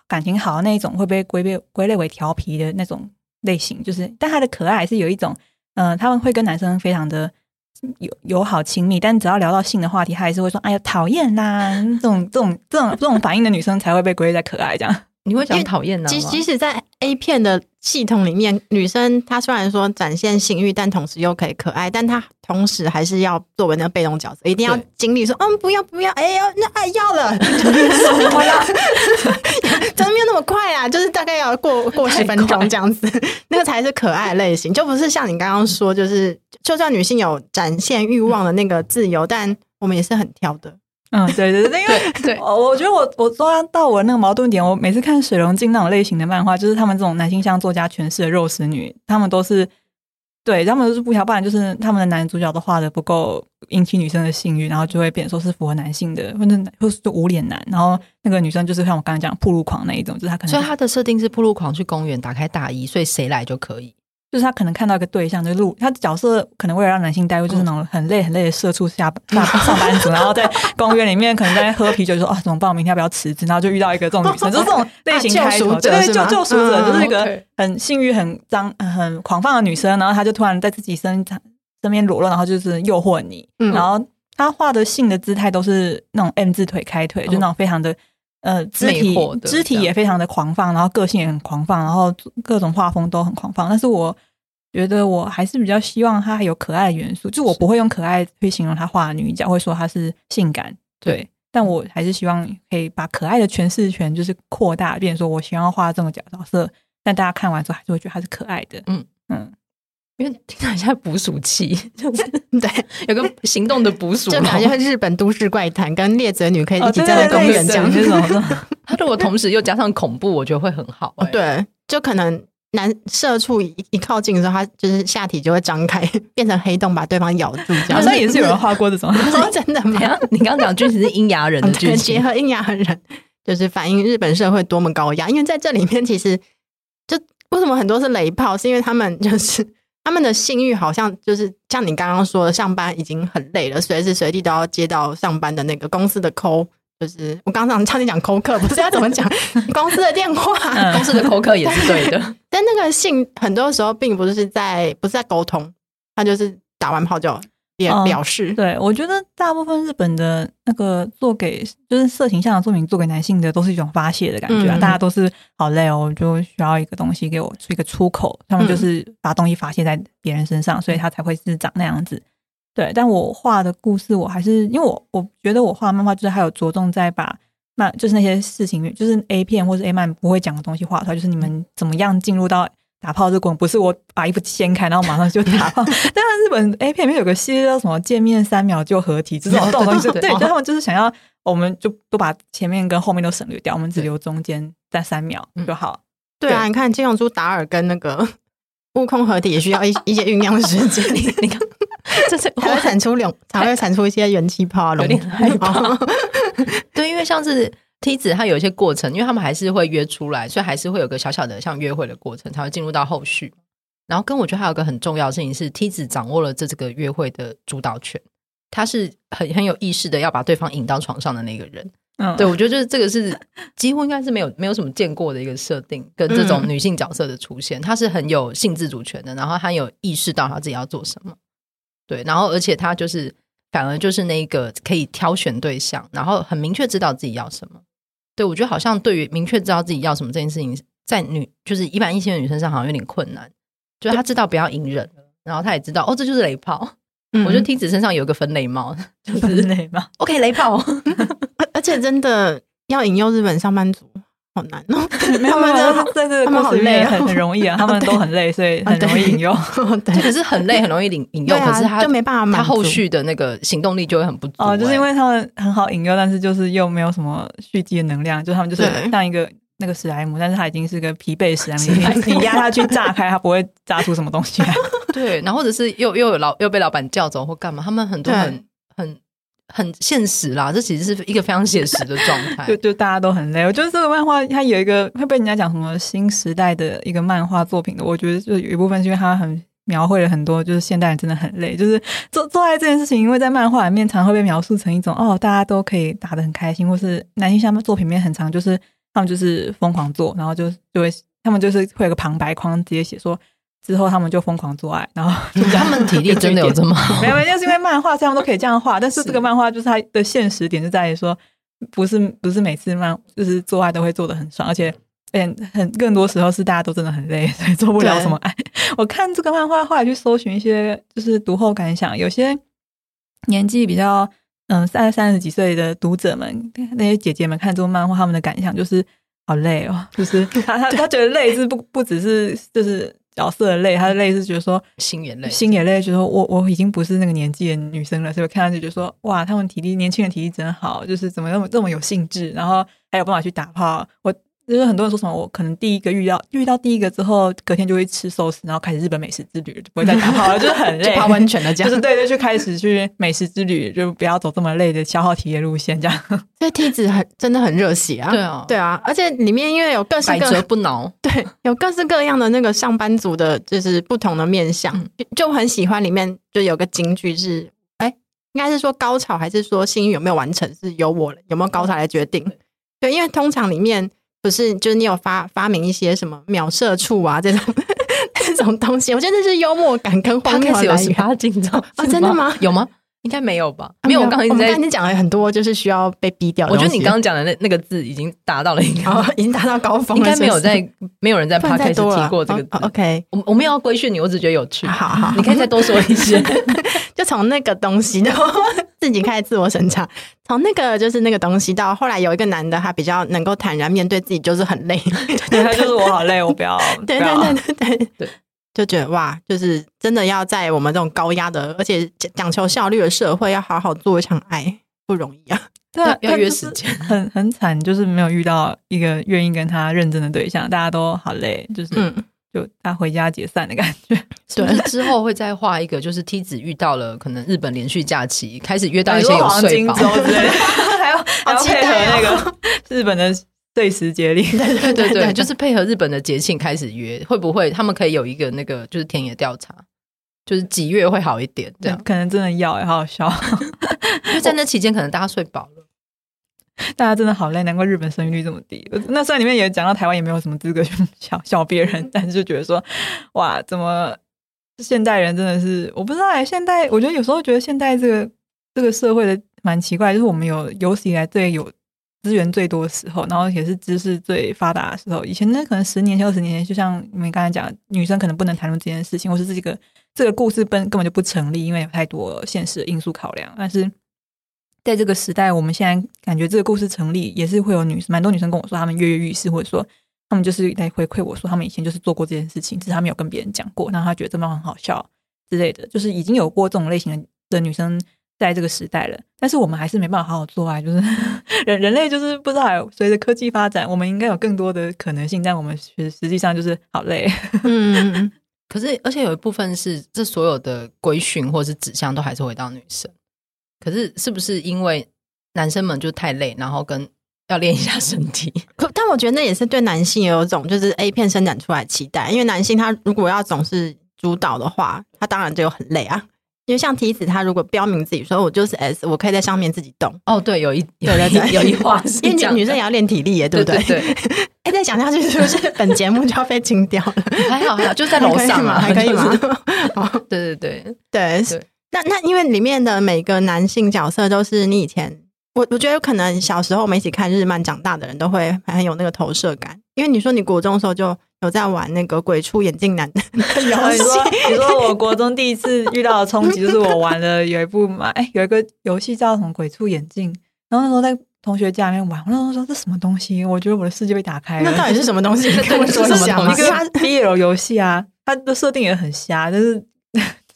感情好的那一种，会被归类归类为调皮的那种类型。就是，但他的可爱还是有一种，嗯、呃，他们会跟男生非常的友友好亲密，但只要聊到性的话题，他还是会说：“哎呀，讨厌啦！”这种这种这种这种反应的女生才会被归类在可爱这样。你会讲讨厌的吗？即即使在 A 片的系统里面，女生她虽然说展现性欲，但同时又可以可爱，但她同时还是要作为那个被动角色，一定要经历说，嗯，不要不要，哎呀，那哎要了，怎么了？真的没有那么快啊，就是大概要过过十分钟这样子，那个才是可爱类型，就不是像你刚刚说，就是就算女性有展现欲望的那个自由，但我们也是很挑的。嗯，对对对，因为对，我我觉得我我抓到我那个矛盾点，我每次看水龙镜那种类型的漫画，就是他们这种男性向作家诠释的肉食女，他们都是对，他们都是不挑，不然就是他们的男主角都画的不够引起女生的性欲，然后就会变说是符合男性的，或者或是无脸男，然后那个女生就是像我刚才讲铺路狂那一种，就是他可能所以他的设定是铺路狂去公园打开大衣，所以谁来就可以。就是他可能看到一个对象，就是路，他角色可能为了让男性代入，就是那种很累很累的社畜下下上班族，然后在公园里面可能在喝啤酒，就说啊怎么办？我明天要不要辞职？然后就遇到一个这种女生，就是这种类型开头，对对，救救赎者，就是一个很性欲很张很狂放的女生，然后她就突然在自己身身边裸露，然后就是诱惑你，然后他画的性的姿态都是那种 M 字腿开腿，就那种非常的。呃，肢体肢体也非常的狂放，然后个性也很狂放，然后各种画风都很狂放。但是我觉得我还是比较希望它还有可爱的元素，就我不会用可爱去形容他画的女角，会说她是性感，对。但我还是希望可以把可爱的诠释权就是扩大，变成说我希望画这种角色，但大家看完之后还是会觉得她是可爱的，嗯嗯。因为听起来像捕鼠器，就是 对，有个行动的捕鼠，就感觉日本都市怪谈跟猎者女可以一起站在公园讲这种。他如果同时又加上恐怖，我觉得会很好，欸。对，就可能男社畜一一靠近的时候，他就是下体就会张开，变成黑洞，把对方咬住。好像也是有人画过这种，真的吗？你刚刚讲剧情是阴阳人的剧情，结合阴阳人，就是反映日本社会多么高压。因为在这里面，其实就为什么很多是雷炮，是因为他们就是。他们的性欲好像就是像你刚刚说的，上班已经很累了，随时随地都要接到上班的那个公司的 call，就是我刚刚差点讲 call 客，不是要怎么讲 公司的电话，嗯、公司的 call 客也是对的。但那个性很多时候并不是在不是在沟通，他就是打完炮就表表示。对，我觉得大部分日本的那个做给就是色情向的作品做给男性的，都是一种发泄的感觉啊。大家都是好累哦，就需要一个东西给我出一个出口，他们就是把东西发泄在别人身上，所以他才会是长那样子。对，但我画的故事，我还是因为我我觉得我画漫画就是还有着重在把漫就是那些事情，就是 A 片或是 A 漫不会讲的东西画出来，就是你们怎么样进入到打炮这个过程，不是我把衣服掀开然后马上就打炮。但是，日本 A 片里面有个系列叫什么“见面三秒就合体”这种东西，对，就 他们就是想要我们就都把前面跟后面都省略掉，我们只留中间在三秒就好。对啊，你看金龙珠达尔跟那个 悟空合体也需要一一些酝酿的时间，你看。这是才会产出两，才会产出一些元气泡啊，有点害怕。对，因为像是梯子，它有一些过程，因为他们还是会约出来，所以还是会有个小小的像约会的过程，才会进入到后续。然后，跟我觉得还有一个很重要的事情是，梯子掌握了这这个约会的主导权，他是很 很有意识的要把对方引到床上的那个人。嗯，对，我觉得就是这个是几乎应该是没有没有什么见过的一个设定，跟这种女性角色的出现，他是很有性自主权的，然后她有意识到她自己要做什么。对，然后而且她就是反而就是那个可以挑选对象，然后很明确知道自己要什么。对，我觉得好像对于明确知道自己要什么这件事情，在女就是一般异性的女生上好像有点困难。就是他知道不要隐忍，然后她也知道哦，这就是雷炮。嗯、我觉得梯子身上有一个分类帽，就是雷猫。OK，雷炮，而且真的要引诱日本上班族。好难哦，没有没有，在这个过程里面很很容易啊，他们都很累，所以很容易引诱。对，可是很累，很容易引引诱，可是他就没办法，他后续的那个行动力就会很不足。哦，就是因为他们很好引诱，但是就是又没有什么蓄积的能量，就他们就是像一个那个史莱姆，但是他已经是个疲惫史莱姆，你压他去炸开，他不会炸出什么东西来。对，然后或者是又又有老又被老板叫走或干嘛，他们很多很很。很现实啦，这其实是一个非常写实的状态。就就大家都很累。我觉得这个漫画它有一个会被人家讲什么新时代的一个漫画作品的，我觉得就有一部分是因为它很描绘了很多，就是现代人真的很累，就是做做爱这件事情，因为在漫画里面常会被描述成一种哦，大家都可以打得很开心，或是男性向作品里面很常就是他们就是疯狂做，然后就就会他们就是会有个旁白框直接写说。之后他们就疯狂做爱，然后他们体力真的有这么好？没有，没有，就是因为漫画这样都可以这样画。但是这个漫画就是它的现实点就在于说，不是不是每次漫就是做爱都会做的很爽，而且嗯很更多时候是大家都真的很累，所以做不了什么爱。我看这个漫画后来去搜寻一些就是读后感想，有些年纪比较嗯三三十几岁的读者们，那些姐姐们看这个漫画，他们的感想就是好累哦，就是他他他觉得累是不不只是就是。角色的泪，他的泪是觉得说心也累，心也累，觉得说我我已经不是那个年纪的女生了，所以看上去就觉得说哇，他们体力年轻人体力真好，就是怎么那么这么有兴致，然后还有办法去打炮，我。就是很多人说什么，我可能第一个遇到遇到第一个之后，隔天就会吃寿司，然后开始日本美食之旅，就不会再打炮了，就是很累，泡温泉的这样，就是对对，就开始去美食之旅，就不要走这么累的消耗体力路线，这样。这梯子很真的很热血啊，对啊，对啊，而且里面因为有各式各百折不挠，对，有各式各样的那个上班族的，就是不同的面相，就，就很喜欢里面就有个金句是，哎，应该是说高潮还是说幸运有没有完成，是由我有没有高潮来决定，对，因为通常里面。不是，就是你有发发明一些什么秒射处啊这种 这种东西，我觉得这是幽默感跟荒谬有十八禁哦，真的吗？有吗？应该没有吧？没有，我刚才我刚才讲了很多，就是需要被逼掉。我觉得你刚刚讲的那那个字已经达到了一个，已经达到高峰，应该没有在没有人在 Podcast 提过这个字。OK，我我没有要规训你，我只觉得有趣。好好，你可以再多说一些。就从那个东西，然后自己开始自我审查。从那个就是那个东西到后来有一个男的，他比较能够坦然面对自己，就是很累。对，他就是我好累，我不要。对对对对对对，就觉得哇，就是真的要在我们这种高压的，而且讲求效率的社会，要好好做一场爱不容易啊。对，要约时间，很很惨，就是没有遇到一个愿意跟他认真的对象，大家都好累，就是。嗯就他回家解散的感觉，对，之后会再画一个，就是梯子遇到了可能日本连续假期，开始约到一些有睡房之类，还要 还要配合那个日本的岁时节令，对对对 对，就是配合日本的节庆开始约，会不会他们可以有一个那个就是田野调查，就是几月会好一点？这样可能真的要，好好笑，因为在那期间可能大家睡饱了。大家真的好累，难怪日本生育率这么低。那虽然里面也讲到台湾也没有什么资格去笑笑别人，但是就觉得说，哇，怎么现代人真的是，我不知道哎。现代我觉得有时候觉得现代这个这个社会的蛮奇怪，就是我们有有史以来最有资源最多的时候，然后也是知识最发达的时候。以前那可能十年前、二十年前，就像你们刚才讲，女生可能不能谈论这件事情，或是这个这个故事本根本就不成立，因为有太多现实因素考量。但是在这个时代，我们现在感觉这个故事成立，也是会有女生蛮多女生跟我说，她们跃跃欲试，或者说。他们就是来回馈我说，他们以前就是做过这件事情，只是他没有跟别人讲过，然后他觉得这么很好笑之类的，就是已经有过这种类型的的女生在这个时代了，但是我们还是没办法好好做爱，就是 人人类就是不知道，随着科技发展，我们应该有更多的可能性，但我们实实际上就是好累。嗯，可是而且有一部分是这所有的规训或是指向都还是回到女生，可是是不是因为男生们就太累，然后跟要练一下身体，可但我觉得那也是对男性有一种就是 A 片生产出来期待，因为男性他如果要总是主导的话，他当然就很累啊。因为像梯子，他如果标明自己说我就是 S，我可以在上面自己动。哦，对，有一有 对对对，有一话是，因为女生也要练体力耶，对不对？对，对，对。哎，再讲下去是不是本节目就要被清掉了？还好还好，就在楼上嘛，还可以吗？对对对对对。那那因为里面的每个男性角色都是你以前。我我觉得可能小时候我们一起看日漫长大的人都会很有那个投射感，因为你说你国中的时候就有在玩那个鬼畜眼镜男的 游戏，你说我国中第一次遇到的冲击就是我玩了有一部嘛，哎，有一个游戏叫什么鬼畜眼镜，然后那时候在同学家里面玩，我那时候说这什么东西，我觉得我的世界被打开了，那到底是什么东西？你跟我说一下，一个 BL 游戏啊，它的设定也很瞎，但是。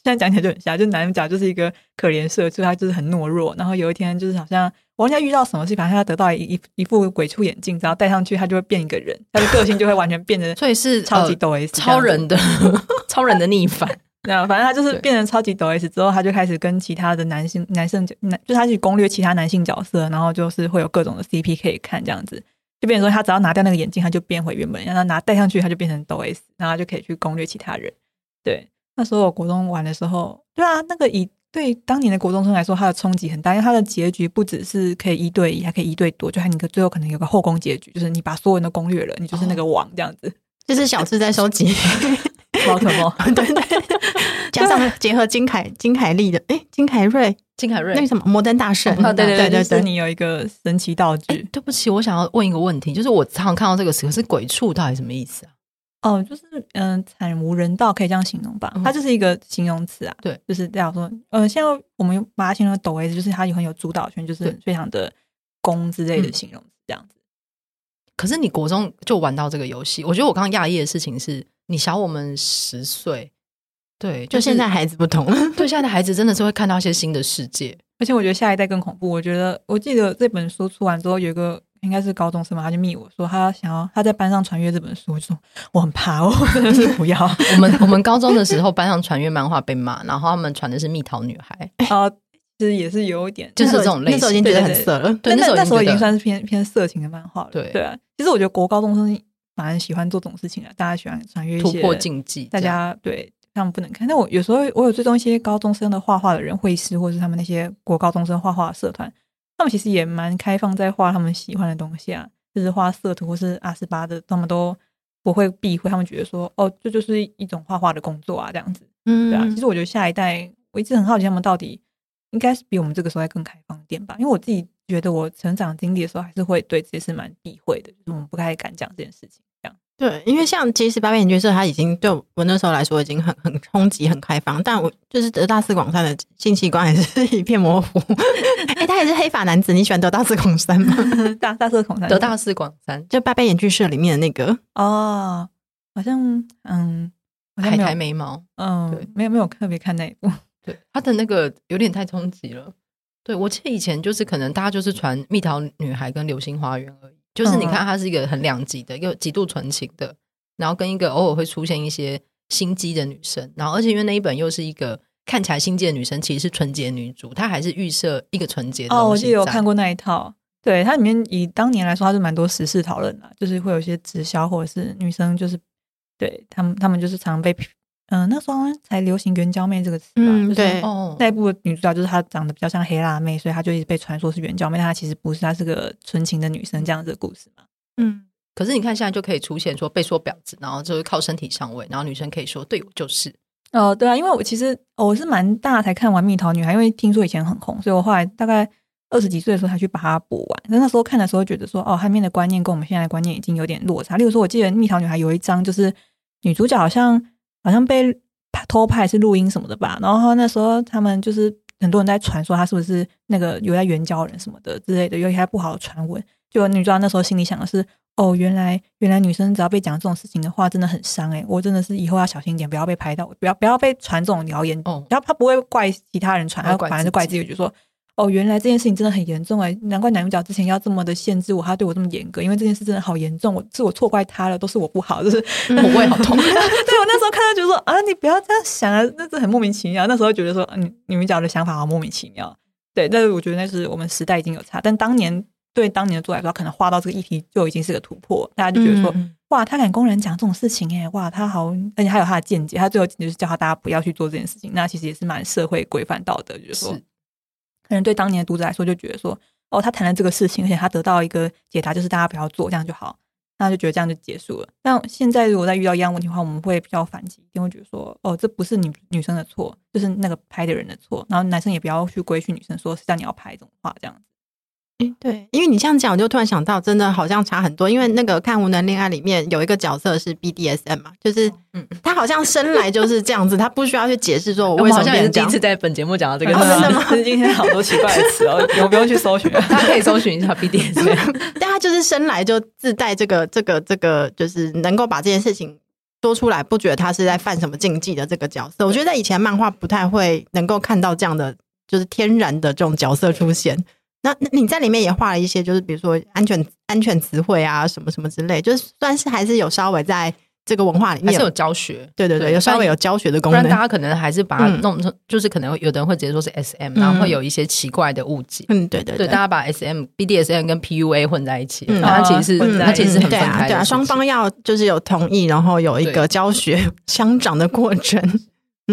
现在讲起来就很瞎，就男主角就是一个可怜社畜，他就是很懦弱。然后有一天，就是好像我好像遇到什么事，反正他得到一一一副鬼畜眼镜，只要戴上去，他就会变一个人，他的个性就会完全变成，所以是超级抖 S，超人的 超人的逆反。那反正他就是变成超级抖 S 之后，他就开始跟其他的男性男生男，就他去攻略其他男性角色，然后就是会有各种的 CP 可以看，这样子就变成说，他只要拿掉那个眼镜，他就变回原本，让他拿戴上去，他就变成抖 S，然后他就可以去攻略其他人，对。那时候我国中玩的时候，对啊，那个以对当年的国中生来说，它的冲击很大，因为它的结局不只是可以一对一，还可以一对多，就还有一个最后可能有个后宫结局，就是你把所有人都攻略了，你就是那个王这样子。这是小智在收集宝可梦，对对，加上结合金凯金凯利的，哎，金凯瑞，金凯瑞，那个什么摩登大圣，对对对对对，你有一个神奇道具。对不起，我想要问一个问题，就是我常常看到这个词，可是鬼畜到底什么意思啊？哦，就是嗯，惨无人道，可以这样形容吧？它就是一个形容词啊。对，就是这样说。呃，现在我们把它形容抖 S，就是它有很有主导权，就是非常的攻之类的形容词这样子。可是你国中就玩到这个游戏，我觉得我刚刚讶异的事情是你小我们十岁，对，就现在孩子不同，对，现在的孩子真的是会看到一些新的世界，而且我觉得下一代更恐怖。我觉得我记得这本书出完之后有一个。应该是高中生嘛，他就密我说他想要他在班上传阅这本书，我就说我很怕，我真的是不要。我们我们高中的时候班上传阅漫画被骂，然后他们传的是蜜桃女孩，啊，其实也是有一点，就是这种类型，那时候已经觉得很色了。对，那时候那时候已经算是偏偏色情的漫画了。对对啊，其实我觉得国高中生反而喜欢做这种事情的，大家喜欢传阅一些突破禁忌，大家对他们不能看。但我有时候我有追踪一些高中生的画画的人绘师，或者是他们那些国高中生画画的社团，他们其实也蛮开放在画他们喜欢的东西啊。就是画色图或是阿斯巴的，他们都不会避讳。他们觉得说，哦，这就是一种画画的工作啊，这样子。嗯，对啊。其实我觉得下一代，我一直很好奇，他们到底应该是比我们这个时候还更开放一点吧？因为我自己觉得，我成长经历的时候，还是会对这些事蛮避讳的，就是我们不太敢讲这件事情。对，因为像其实八边眼角色，他已经对我那时候来说已经很很冲击、很开放，但我就是得大四广三的性器官还是一片模糊。哎、欸，他也是黑发男子，你喜欢得大四广三吗？大大四广三，得大四广三，就八边眼剧社里面的那个哦，好像嗯，海苔眉毛，嗯，对，没有没有特别看那一部，对，他的那个有点太冲击了。对，我记得以前就是可能大家就是传蜜桃女孩跟流星花园而已。就是你看，他是一个很两极的，又极度纯情的，然后跟一个偶尔会出现一些心机的女生，然后而且因为那一本又是一个看起来心机的女生，其实是纯洁女主，她还是预设一个纯洁的。哦，我记得有看过那一套，对，它里面以当年来说，它是蛮多时事讨论的，就是会有一些直销或者是女生，就是对他们，他们就是常被。嗯、呃，那时候才流行“援交妹”这个词吧？嗯，对。那一部女主角就是她长得比较像黑辣妹，所以她就一直被传说是援交妹，但她其实不是，她是个纯情的女生这样子的故事嘛。嗯，可是你看现在就可以出现说被说婊子，然后就是靠身体上位，然后女生可以说对我就是。哦，对啊，因为我其实我是蛮大才看完《蜜桃女孩》，因为听说以前很红，所以我后来大概二十几岁的时候才去把它补完。但那时候看的时候觉得说，哦，汉面的观念跟我们现在的观念已经有点落差。例如说，我记得《蜜桃女孩》有一章就是女主角好像好像被偷拍是录音什么的吧，然后那时候他们就是很多人在传说他是不是那个有在援交人什么的之类的，有一些不好的传闻。就女主角那时候心里想的是。哦，原来原来女生只要被讲这种事情的话，真的很伤哎！我真的是以后要小心一点，不要被拍到，不要不要被传这种谣言。哦，然后他不会怪其他人传，他反而是怪自己，就说哦，原来这件事情真的很严重哎！难怪男主角之前要这么的限制我，他对我这么严格，因为这件事真的好严重，我是我错怪他了，都是我不好，就是我胃好痛。对，我那时候看到就说啊，你不要这样想啊，那是很莫名其妙。那时候觉得说，嗯，女主角的想法好莫名其妙。对，但是我觉得那是我们时代已经有差，但当年。对当年的作来说，可能画到这个议题就已经是个突破，大家就觉得说，嗯、哇，他敢公然讲这种事情，哎，哇，他好，而且还有他的见解，他最后就是叫他大家不要去做这件事情，那其实也是蛮社会规范道德，就是说，是可能对当年的读者来说，就觉得说，哦，他谈了这个事情，而且他得到一个解答，就是大家不要做，这样就好，那就觉得这样就结束了。那现在如果再遇到一样问题的话，我们会比较反击，一定会觉得说，哦，这不是女女生的错，就是那个拍的人的错，然后男生也不要去规训女生，说是叫你要拍这种话，这样子。哎，对，因为你这样讲，我就突然想到，真的好像差很多。因为那个看无能恋爱里面有一个角色是 BDSM 嘛，就是，嗯，他好像生来就是这样子，他不需要去解释说我为什么变成这样。好像也是第一次在本节目讲到这个，真的吗？今天好多奇怪的词哦，有不用去搜寻，大家可以搜寻一下 BDSM。但他就是生来就自带这个、这个、这个，就是能够把这件事情说出来，不觉得他是在犯什么禁忌的这个角色。我觉得在以前漫画不太会能够看到这样的，就是天然的这种角色出现。那那你在里面也画了一些，就是比如说安全安全词汇啊，什么什么之类，就是算是还是有稍微在这个文化里面还是有教学，对对对，对有稍微有教学的功能。不然大家可能还是把它弄成，嗯、就是可能有的人会直接说是 S M，然后会有一些奇怪的误解。嗯，对对对，对，大家把 S M、B D S M 跟 P U A 混在一起，它其实是它其实很分开的、嗯、对啊，双、啊、方要就是有同意，然后有一个教学相长的过程。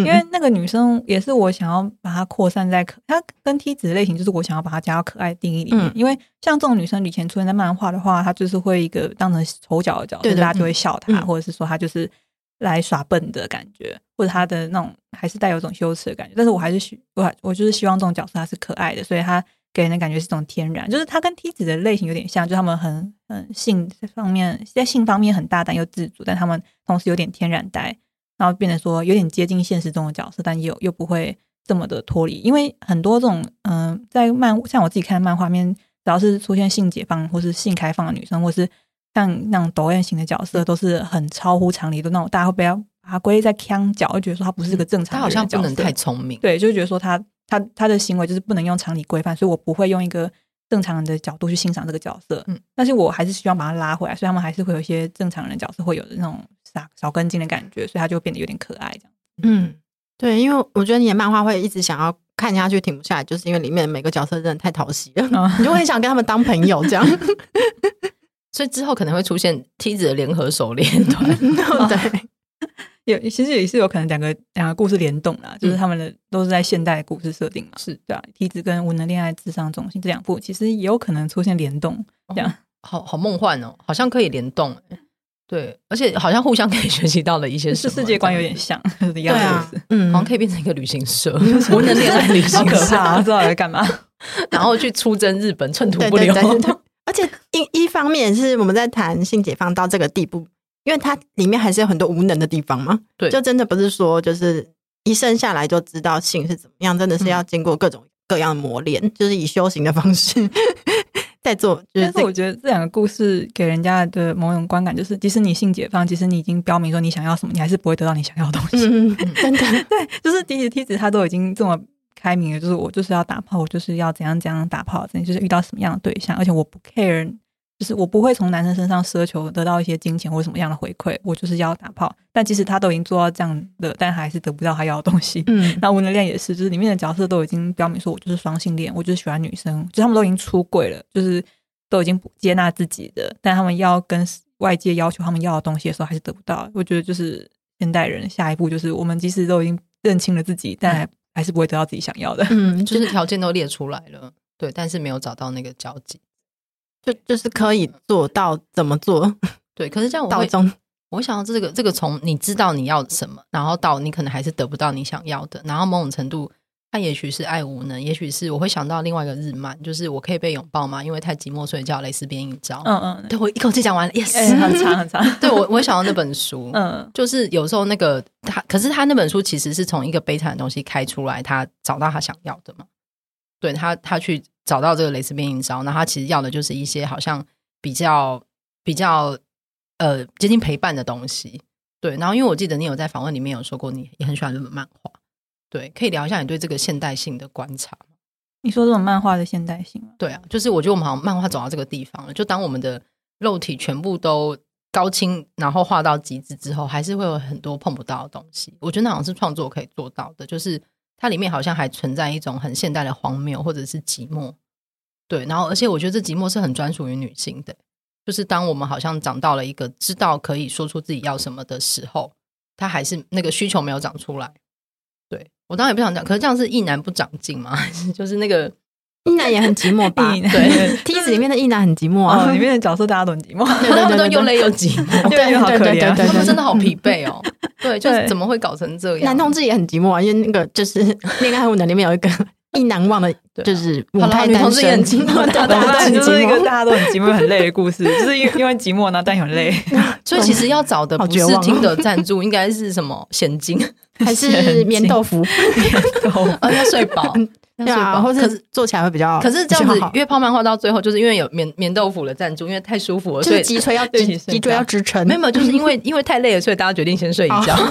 因为那个女生也是我想要把它扩散在可，她跟梯子的类型就是我想要把它加到可爱定义里面。嗯、因为像这种女生以前出现在漫画的话，她就是会一个当成丑角的角色，大家就会笑她，嗯、或者是说她就是来耍笨的感觉，或者她的那种还是带有一种羞耻的感觉。但是我还是希我我就是希望这种角色她是可爱的，所以她给人的感觉是这种天然，就是她跟梯子的类型有点像，就他们很很性方面在性方面很大胆又自主，但他们同时有点天然呆。然后变得说有点接近现实中的角色，但又又不会这么的脱离，因为很多这种嗯、呃，在漫像我自己看的漫画面，只要是出现性解放或是性开放的女生，或是像那种抖 M 型的角色，都是很超乎常理的那种，大家会不要把它归类在腔角，就觉得说他不是个正常的，他好像不能太聪明，对，就觉得说他他他的行为就是不能用常理规范，所以我不会用一个正常人的角度去欣赏这个角色，嗯，但是我还是希望把他拉回来，所以他们还是会有一些正常人的角色会有的那种。少根筋的感觉，所以它就变得有点可爱，这样。嗯，对，因为我觉得你的漫画会一直想要看下去，停不下来，就是因为里面每个角色真的太讨喜了，哦、你就会很想跟他们当朋友这样。所以之后可能会出现梯子的联合狩猎团，对，有其实也是有可能两个两个故事联动啦，就是他们的都是在现代故事设定嘛，是对啊。梯子跟无能恋爱智商中心这两部其实也有可能出现联动，这样、哦、好好梦幻哦，好像可以联动。对，而且好像互相可以 学习到了一些事，世界观有点像 的样子，嗯，好像可以变成一个旅行社，无能恋爱旅行社，可怕，不知道在干嘛，然后去出征日本，寸土不留。而且一一方面是我们在谈性解放到这个地步，因为它里面还是有很多无能的地方嘛，对，就真的不是说就是一生下来就知道性是怎么样，真的是要经过各种各样的磨练，就是以修行的方式。在做，就是、但是我觉得这两个故事给人家的某种观感，就是即使你性解放，即使你已经标明说你想要什么，你还是不会得到你想要的东西。嗯，真的，对，就是梯子梯子，他都已经这么开明了，就是我就是要打炮，我就是要怎样怎样打炮，真的就是遇到什么样的对象，而且我不 care。就是我不会从男生身上奢求得到一些金钱或什么样的回馈，我就是要打炮。但即使他都已经做到这样的，但还是得不到他要的东西。嗯，那无能恋也是，就是里面的角色都已经标明说，我就是双性恋，我就是喜欢女生，就他们都已经出轨了，就是都已经接纳自己的，但他们要跟外界要求他们要的东西的时候，还是得不到。我觉得就是现代人下一步就是，我们即使都已经认清了自己，但还还是不会得到自己想要的。嗯，就是条件都列出来了，对，但是没有找到那个交集。就就是可以做到怎么做，对。可是这样我会，我想到这个这个从你知道你要什么，然后到你可能还是得不到你想要的，然后某种程度。他也许是爱无能，也许是我会想到另外一个日漫，就是我可以被拥抱吗？因为太寂寞，所以叫蕾丝边一招。嗯嗯，对，我一口气讲完了，yes，、欸、很长很长。对我，我会想到那本书，嗯，就是有时候那个他，可是他那本书其实是从一个悲惨的东西开出来，他找到他想要的嘛。对他，他去找到这个蕾丝边一招，那他其实要的就是一些好像比较比较呃接近陪伴的东西。对，然后因为我记得你有在访问里面有说过，你也很喜欢日本漫画。对，可以聊一下你对这个现代性的观察。你说这种漫画的现代性吗？对啊，就是我觉得我们好像漫画走到这个地方了。就当我们的肉体全部都高清，然后画到极致之后，还是会有很多碰不到的东西。我觉得那好像是创作可以做到的，就是它里面好像还存在一种很现代的荒谬或者是寂寞。对，然后而且我觉得这寂寞是很专属于女性的，就是当我们好像长到了一个知道可以说出自己要什么的时候，它还是那个需求没有长出来。对。我当然也不想讲，可是这样是一男不长进吗？还 是就是那个异男也很寂寞吧？对，梯子里面的一男很寂寞啊，里面的角色大家都很寂寞，他们都又累又寂寞，对，又好可怜，他们真的好疲惫哦。对，就是怎么会搞成这样？男同志也很寂寞啊，因为那个就是《恋爱无能》里面有一个一难忘的，就是母胎单身，很寂寞，大家就是一个大家都很寂寞、很累的故事，就是因因为寂寞呢，但又很累。所以其实要找的不是听的赞助，应该是什么现金？还是棉豆腐，棉豆腐，要睡饱，对啊，或是做起来会比较。可是这样子约炮漫画到最后，就是因为有棉棉豆腐的赞助，因为太舒服了，所以脊椎要脊脊椎要支撑。没有，就是因为因为太累了，所以大家决定先睡一觉。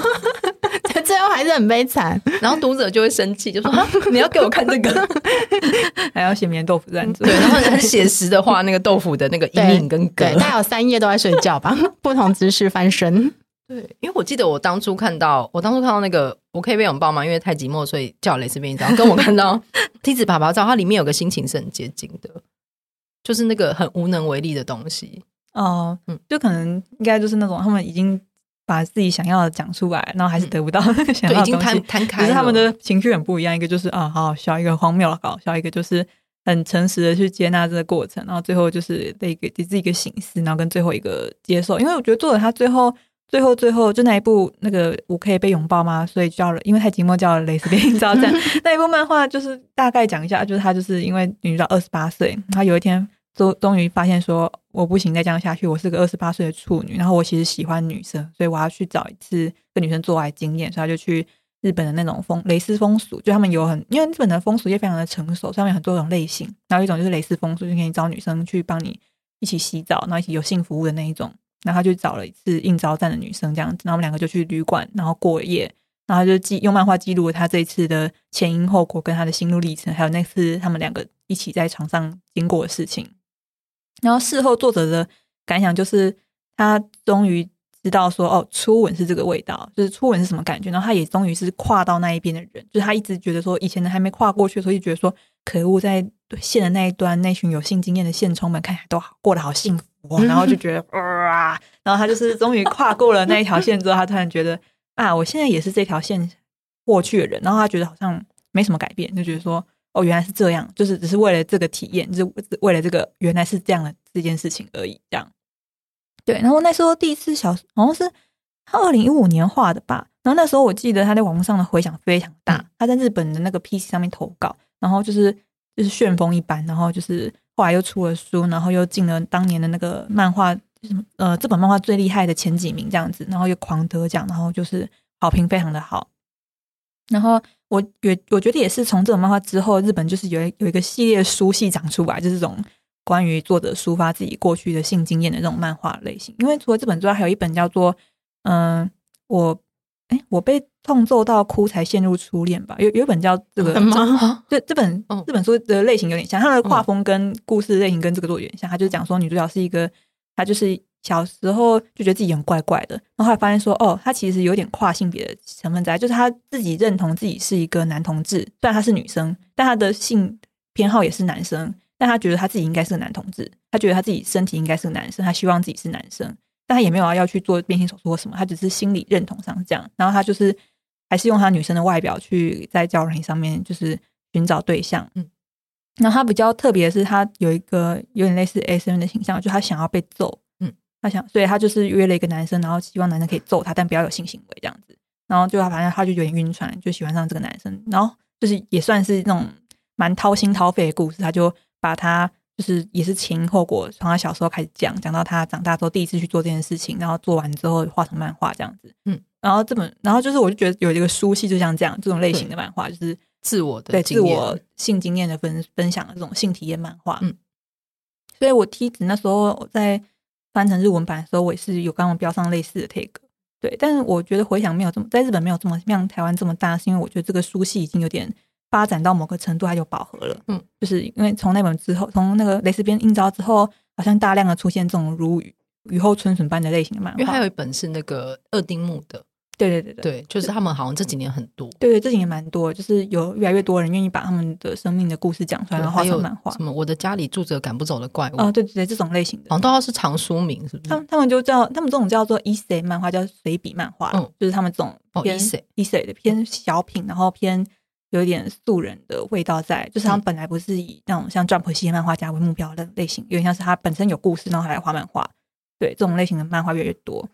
最后还是很悲惨，然后读者就会生气，就说：“你要给我看这个，还要写棉豆腐赞助。”对，然后很写实的画那个豆腐的那个阴影跟梗，大概有三页都在睡觉吧，不同姿势翻身。对，因为我记得我当初看到，我当初看到那个，我可以被拥抱吗？因为太寂寞，所以叫蕾丝边一招。跟我看到梯子爬爬照，它里面有个心情是很接近的，就是那个很无能为力的东西。哦，嗯，就可能应该就是那种他们已经把自己想要的讲出来，然后还是得不到那 个想要的东西，已经摊摊开，可是他们的情绪很不一样。一个就是啊，好好笑，一个荒谬的搞笑，一个就是很诚实的去接纳这个过程，然后最后就是得给给自己一个省思，然后跟最后一个接受。因为我觉得作者他最后。最后，最后就那一部那个我可以被拥抱吗？所以叫了，因为太寂寞，叫了蕾丝边一招。这样那一部漫画就是大概讲一下，就是他就是因为女主角二十八岁，他有一天终终于发现说我不行再这样下去，我是个二十八岁的处女，然后我其实喜欢女生，所以我要去找一次跟女生做爱经验，所以他就去日本的那种风蕾丝风俗，就他们有很因为日本的风俗也非常的成熟，上面很多种类型，然后一种就是蕾丝风俗，就可以找女生去帮你一起洗澡，然后一起有性服务的那一种。然后他就找了一次应招站的女生，这样子，然后我们两个就去旅馆，然后过夜，然后就记用漫画记录了他这一次的前因后果，跟他的心路历程，还有那次他们两个一起在床上经过的事情。然后事后作者的感想就是，他终于知道说，哦，初吻是这个味道，就是初吻是什么感觉。然后他也终于是跨到那一边的人，就是他一直觉得说，以前的还没跨过去，所以觉得说，可恶，在线的那一端，那群有性经验的线充们看起来都好过得好幸福。然后就觉得哇，然后他就是终于跨过了那一条线之后，他突然觉得啊，我现在也是这条线过去的人。然后他觉得好像没什么改变，就觉得说哦，原来是这样，就是只是为了这个体验，就是为了这个原来是这样的这件事情而已。这样对。然后那时候第一次小好像是他二零一五年画的吧。然后那时候我记得他在网络上的回响非常大，他在日本的那个 PC 上面投稿，然后就是就是旋风一般，然后就是。后来又出了书，然后又进了当年的那个漫画什么呃，这本漫画最厉害的前几名这样子，然后又狂得奖，然后就是好评非常的好。然后我也我觉得也是从这本漫画之后，日本就是有有一个系列书系长出来，就是这种关于作者抒发自己过去的性经验的这种漫画类型。因为除了这本之外，还有一本叫做嗯、我。哎，我被痛揍到哭才陷入初恋吧？有有一本叫这个？这这本这本书的类型有点像，它的画风跟故事类型跟这个都有点像。他就讲说女主角是一个，她就是小时候就觉得自己很怪怪的，然后后来发现说，哦，她其实有点跨性别的成分在，就是她自己认同自己是一个男同志，虽然她是女生，但她的性偏好也是男生，但她觉得她自己应该是个男同志，她觉得她自己身体应该是个男生，她希望自己是男生。但他也没有要去做变性手术或什么，他只是心理认同上这样。然后他就是还是用他女生的外表去在交友上面就是寻找对象。嗯，然后他比较特别的是，他有一个有点类似 SM 的形象，就他想要被揍。嗯，他想，所以他就是约了一个男生，然后希望男生可以揍他，但不要有性行为这样子。然后就他反正他就有点晕船，就喜欢上这个男生。然后就是也算是那种蛮掏心掏肺的故事，他就把他就是也是前因后果，从他小时候开始讲，讲到他长大之后第一次去做这件事情，然后做完之后画成漫画这样子。嗯，然后这本，然后就是我就觉得有一个书系就像这样这种类型的漫画，就是自我的对自我性经验的分分享的这种性体验漫画。嗯，所以我梯子那时候在。翻成日文版的时候，我也是有刚刚标上类似的 tag，对，但是我觉得回想没有这么在日本没有这么像台湾这么大，是因为我觉得这个书系已经有点发展到某个程度，它就饱和了。嗯，就是因为从那本之后，从那个蕾丝边英招之后，好像大量的出现这种如雨后春笋般的类型的漫画。因为还有一本是那个二丁目的。对对对对，对，就是他们好像这几年很多，对对，这几年蛮多，就是有越来越多人愿意把他们的生命的故事讲出来，然后画成漫画。什么？我的家里住着赶不走的怪物。哦，对对对，这种类型的，好像都是长书名，是不是？他们他们就叫他们这种叫做 essay 漫画，叫随笔漫画，嗯，就是他们这种偏 essay 的偏小品，然后偏有一点素人的味道在，就是他们本来不是以那种像 Jump 漫画家为目标的类型，有点像是他本身有故事，然后他来画漫画。对，这种类型的漫画越来越多。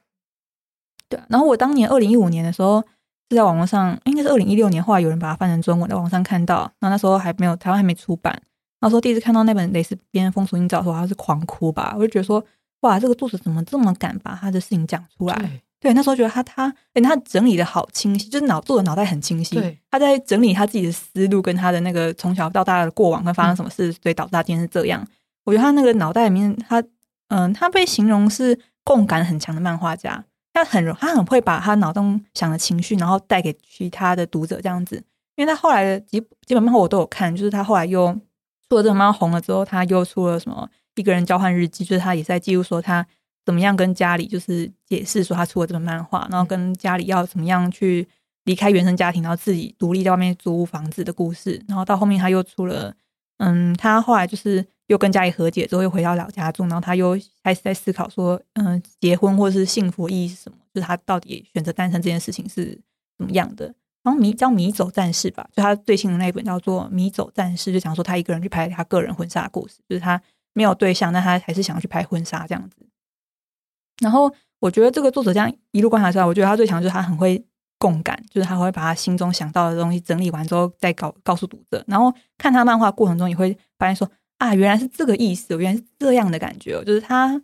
对，然后我当年二零一五年的时候是在网络上，应该是二零一六年，后来有人把它翻成中文，在网上看到。然后那时候还没有台湾还没出版，那时候第一次看到那本《蕾丝边风俗映照》的时候，他是狂哭吧？我就觉得说，哇，这个作者怎么这么敢把他的事情讲出来？对，那时候觉得他他，哎，他整理的好清晰，就是脑做的脑袋很清晰，对他在整理他自己的思路，跟他的那个从小到大的过往，跟发生什么事，嗯、所以导致他今天是这样。我觉得他那个脑袋里面，他嗯，他被形容是共感很强的漫画家。他很他很会把他脑中想的情绪，然后带给其他的读者这样子。因为他后来的几基本漫画我都有看，就是他后来又出了这个漫画红了之后，他又出了什么一个人交换日记，就是他也在记录说他怎么样跟家里就是解释说他出了这本漫画，然后跟家里要怎么样去离开原生家庭，然后自己独立在外面租房子的故事。然后到后面他又出了，嗯，他后来就是。又跟家里和解之后，又回到老家住，然后他又开始在思考说，嗯，结婚或者是幸福意义是什么？就是他到底选择单身这件事情是怎么样的？然后迷叫迷走战士吧，就他最新的那一本叫做《迷走战士》，就讲说他一个人去拍他个人婚纱的故事，就是他没有对象，但他还是想要去拍婚纱这样子。然后我觉得这个作者这样一路观察出来，我觉得他最强就是他很会共感，就是他会把他心中想到的东西整理完之后再告告诉读者，然后看他漫画过程中也会发现说。啊，原来是这个意思，原来是这样的感觉。就是他，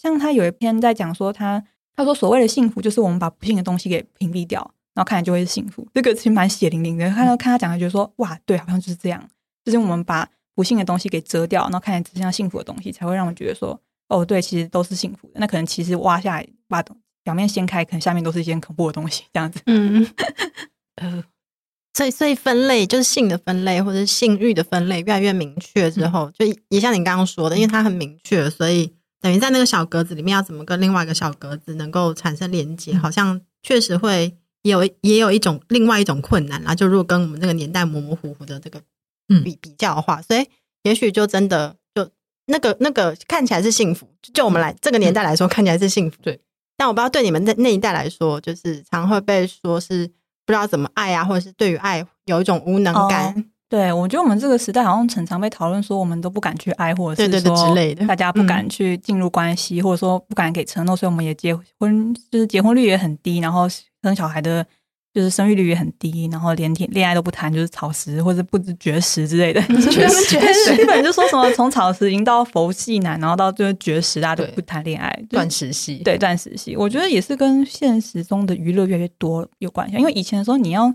像他有一篇在讲说他，他说所谓的幸福就是我们把不幸的东西给屏蔽掉，然后看来就会是幸福。这个其实蛮血淋淋的。看到看他讲的，觉得说哇，对，好像就是这样，就是我们把不幸的东西给遮掉，然后看来只剩下幸福的东西，才会让我觉得说，哦，对，其实都是幸福的。那可能其实挖下来，把表面掀开，可能下面都是一些恐怖的东西，这样子。嗯 呃。所以，所以分类就是性的分类，或者是性欲的分类越来越明确之后，就也像你刚刚说的，因为它很明确，所以等于在那个小格子里面要怎么跟另外一个小格子能够产生连接，好像确实会也有也有一种另外一种困难啦。就如果跟我们这个年代模模糊糊的这个比比较的话，所以也许就真的就那个那个看起来是幸福，就我们来这个年代来说看起来是幸福，对。但我不知道对你们那那一代来说，就是常会被说是。不知道怎么爱啊，或者是对于爱有一种无能感。哦、对，我觉得我们这个时代好像常常被讨论说，我们都不敢去爱，或者是说之类的，大家不敢去进入关系，或者说不敢给承诺，所以我们也结婚，就是结婚率也很低，然后生小孩的。就是生育率也很低，然后连恋恋爱都不谈，就是草食或者不知绝食之类的。绝食，基本就说什么从草食已经到佛系男，然后到最后绝食，大家都不谈恋爱，断食系。对，断食系。我觉得也是跟现实中的娱乐越来越多有关系。因为以前的时候，你要，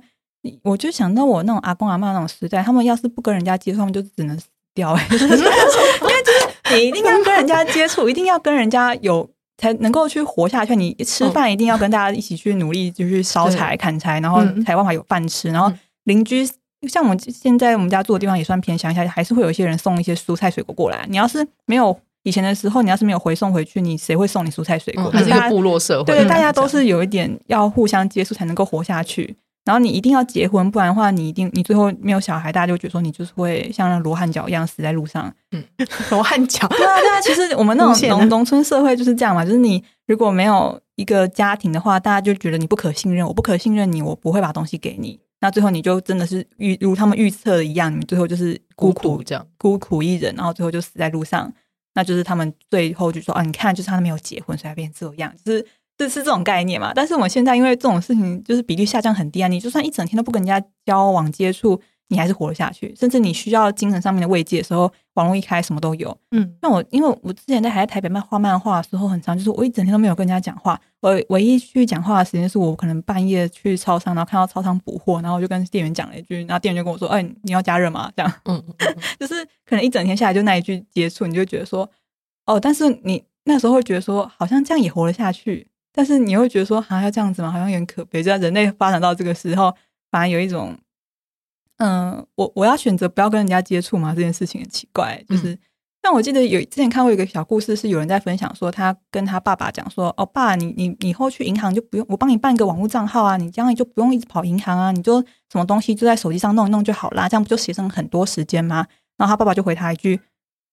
我就想到我那种阿公阿妈那种时代，他们要是不跟人家接触，他们就只能死掉。因为就是你一定要跟人家接触，一定要跟人家有。才能够去活下去。你吃饭一定要跟大家一起去努力，就是烧柴、砍柴，然后才有办法有饭吃。然后邻居，像我们现在我们家住的地方也算偏乡下，还是会有一些人送一些蔬菜水果过来。你要是没有以前的时候，你要是没有回送回去，你谁会送你蔬菜水果？还是一个部落社会，对，大家都是有一点要互相接触才能够活下去。然后你一定要结婚，不然的话，你一定你最后没有小孩，大家就觉得说你就是会像那罗汉脚一样死在路上。嗯，罗汉脚。对啊，对啊。其实我们那种农农村社会就是这样嘛，就是你如果没有一个家庭的话，大家就觉得你不可信任，我不可信任你，我不会把东西给你。那最后你就真的是预如他们预测的一样，你最后就是孤苦，这样孤苦一人，然后最后就死在路上。那就是他们最后就说啊，你看，就是他们没有结婚，所以才变这样，就是这是这种概念嘛。但是我们现在因为这种事情就是比例下降很低啊，你就算一整天都不跟人家交往接触。你还是活得下去，甚至你需要精神上面的慰藉的时候，网络一开，什么都有。嗯，那我因为我之前在还在台北卖画漫画的时候，很长就是我一整天都没有跟人家讲话，我唯一去讲话的时间是我可能半夜去超商，然后看到超商补货，然后我就跟店员讲了一句，然后店员就跟我说：“哎，你要加热吗？”这样，嗯，就是可能一整天下来就那一句接触，你就觉得说，哦，但是你那时候会觉得说，好像这样也活得下去，但是你会觉得说，好像要这样子吗？好像有点可悲。就在人类发展到这个时候，反而有一种。嗯，我我要选择不要跟人家接触嘛？这件事情很奇怪。就是，但我记得有之前看过一个小故事，是有人在分享说，他跟他爸爸讲说：“哦，爸，你你以后去银行就不用我帮你办一个网络账号啊，你将来就不用一直跑银行啊，你就什么东西就在手机上弄一弄就好啦，这样不就节省很多时间吗？”然后他爸爸就回他一句：“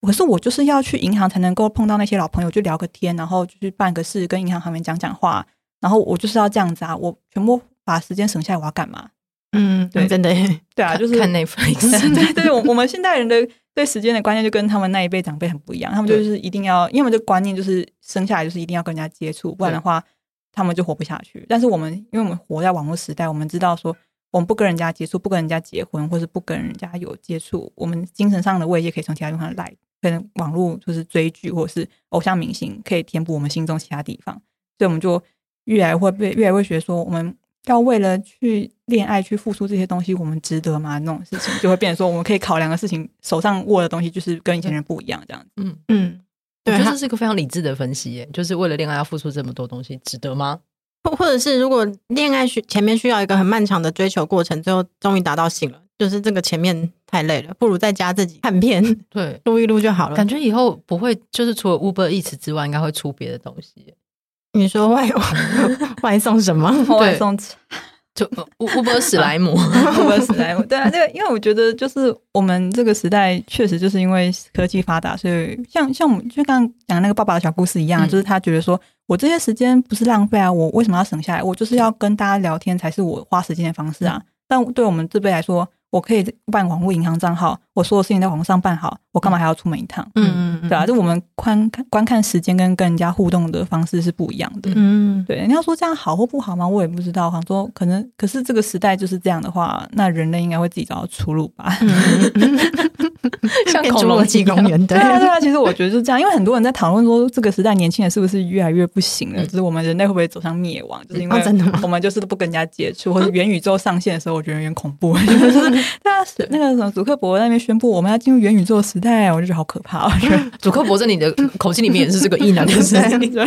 可是我就是要去银行才能够碰到那些老朋友，就聊个天，然后就去办个事，跟银行行员讲讲话，然后我就是要这样子啊，我全部把时间省下来，我要干嘛？”嗯，对，真的，对啊，就是看 Netflix。对对，我我们现代人的对时间的观念就跟他们那一辈长辈很不一样。他们就是一定要，因为这观念就是生下来就是一定要跟人家接触，不然的话他们就活不下去。但是我们，因为我们活在网络时代，我们知道说，我们不跟人家接触，不跟人家结婚，或是不跟人家有接触，我们精神上的慰藉可以从其他地方来，可能网络就是追剧或者是偶像明星，可以填补我们心中其他地方。所以我们就越来会被越来会觉得说我们。要为了去恋爱去付出这些东西，我们值得吗？那种事情就会变成说，我们可以考量的事情，手上握的东西就是跟以前人不一样，这样子。嗯嗯，对，我觉得这是一个非常理智的分析耶，就是为了恋爱要付出这么多东西，值得吗？或或者是如果恋爱需前面需要一个很漫长的追求过程，最后终于达到性了，就是这个前面太累了，不如在家自己看片，对，录一录就好了。感觉以后不会，就是除了 Uber Eats 之外，应该会出别的东西。你说外 外送什么？外送就乌乌波史莱姆，乌波史莱姆。对啊，这个因为我觉得就是我们这个时代确实就是因为科技发达，所以像像我们就刚刚讲那个爸爸的小故事一样，嗯、就是他觉得说我这些时间不是浪费啊，我为什么要省下来？我就是要跟大家聊天才是我花时间的方式啊。嗯、但对我们这辈来说，我可以办网络银行账号，我所有事情在网上办好，我干嘛还要出门一趟？嗯嗯，对啊，就我们观看观看时间跟跟人家互动的方式是不一样的。嗯，对，你要说这样好或不好吗？我也不知道。好像说可能，可是这个时代就是这样的话，那人类应该会自己找到出路吧？像恐龙纪公园，对啊对啊。其实我觉得是这样，因为很多人在讨论说，这个时代年轻人是不是越来越不行了？就是我们人类会不会走向灭亡？就是因为我们就是都不跟人家接触，或者 元宇宙上线的时候，我觉得有点恐怖。就是他那个什么，祖克伯那边宣布我们要进入元宇宙时代，我就觉得好可怕。我觉得祖克伯在你的口气里面也是这个异男的声音。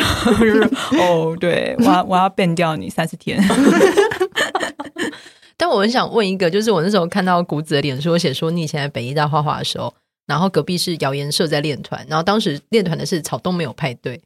哦，对，我要我要变掉你三十天。但我很想问一个，就是我那时候看到谷子的脸书写说，你以前在北艺大画画的时候，然后隔壁是谣言社在练团，然后当时练团的是草东没有派对，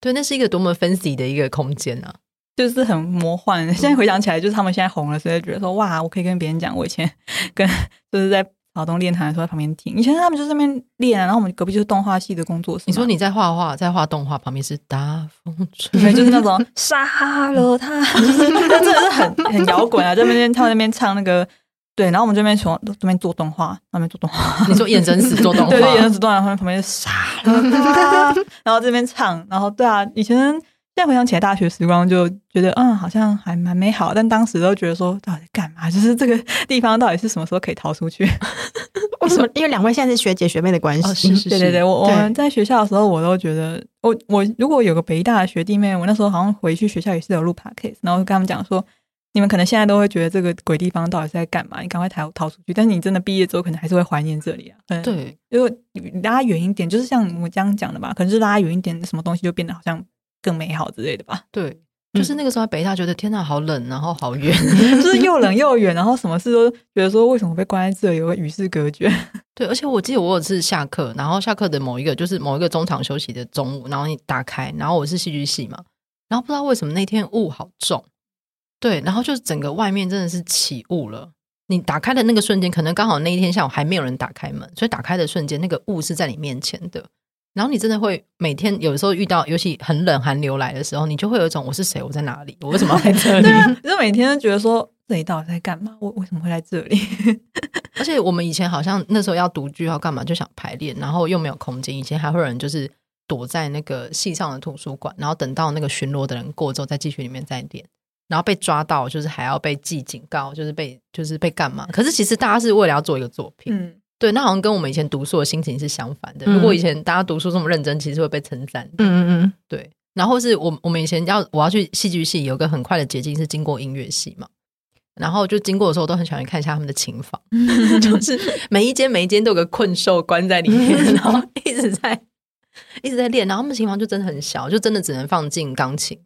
对，那是一个多么 fancy 的一个空间啊！就是很魔幻。现在回想起来，就是他们现在红了，所以觉得说哇，我可以跟别人讲，我以前跟就是在草东练团的时候在旁边听。以前他们就在那边练，然后我们隔壁就是动画系的工作室。你说你在画画，在画动画，旁边是大风吹，就是那种 杀了他，就是真的是很很摇滚啊！在那边他们那边唱那个对，然后我们这边从这边做动画，那边做动画。你说眼神死做动画，对，眼神死动画，然后旁边杀了他，然后这边唱，然后对啊，以前。现在回想起来，大学时光就觉得，嗯，好像还蛮美好。但当时都觉得说，到底干嘛？就是这个地方到底是什么时候可以逃出去？为什么？因为两位现在是学姐学妹的关系。哦、是是是对对对，我我们在学校的时候，我都觉得，我我如果有个北大的学弟妹，我那时候好像回去学校也是有录 podcast，然后跟他们讲说，你们可能现在都会觉得这个鬼地方到底是在干嘛？你赶快逃逃出去。但是你真的毕业之后，可能还是会怀念这里啊。对，如果拉远一点，就是像我这样讲的吧，可能是拉远一点，什么东西就变得好像。更美好之类的吧。对，就是那个时候北大觉得天哪，好冷，然后好远，就是又冷又远，然后什么事都觉得说为什么被关在这里，有个与世隔绝。对，而且我记得我有次下课，然后下课的某一个就是某一个中场休息的中午，然后你打开，然后我是戏剧系嘛，然后不知道为什么那天雾好重，对，然后就整个外面真的是起雾了。你打开的那个瞬间，可能刚好那一天下午还没有人打开门，所以打开的瞬间，那个雾是在你面前的。然后你真的会每天有时候遇到，尤其很冷寒流来的时候，你就会有一种我是谁，我在哪里，我为什么要在这里？对啊，就每天都觉得说这里到底在干嘛？我为什么会在这里？而且我们以前好像那时候要独剧要干嘛，就想排练，然后又没有空间。以前还会有人就是躲在那个系上的图书馆，然后等到那个巡逻的人过之后，再继续里面再练。然后被抓到，就是还要被记警告，就是被就是被干嘛？可是其实大家是为了要做一个作品，嗯，对。那好像跟我们以前读书的心情是相反的。如果以前大家读书这么认真，其实会被称赞，嗯嗯嗯，对。然后是我我们以前要我要去戏剧系，有个很快的捷径是经过音乐系嘛。然后就经过的时候，我都很喜欢看一下他们的琴房，就是每一间每一间都有个困兽关在里面，然后一直在一直在练。然后他们琴房就真的很小，就真的只能放进钢琴。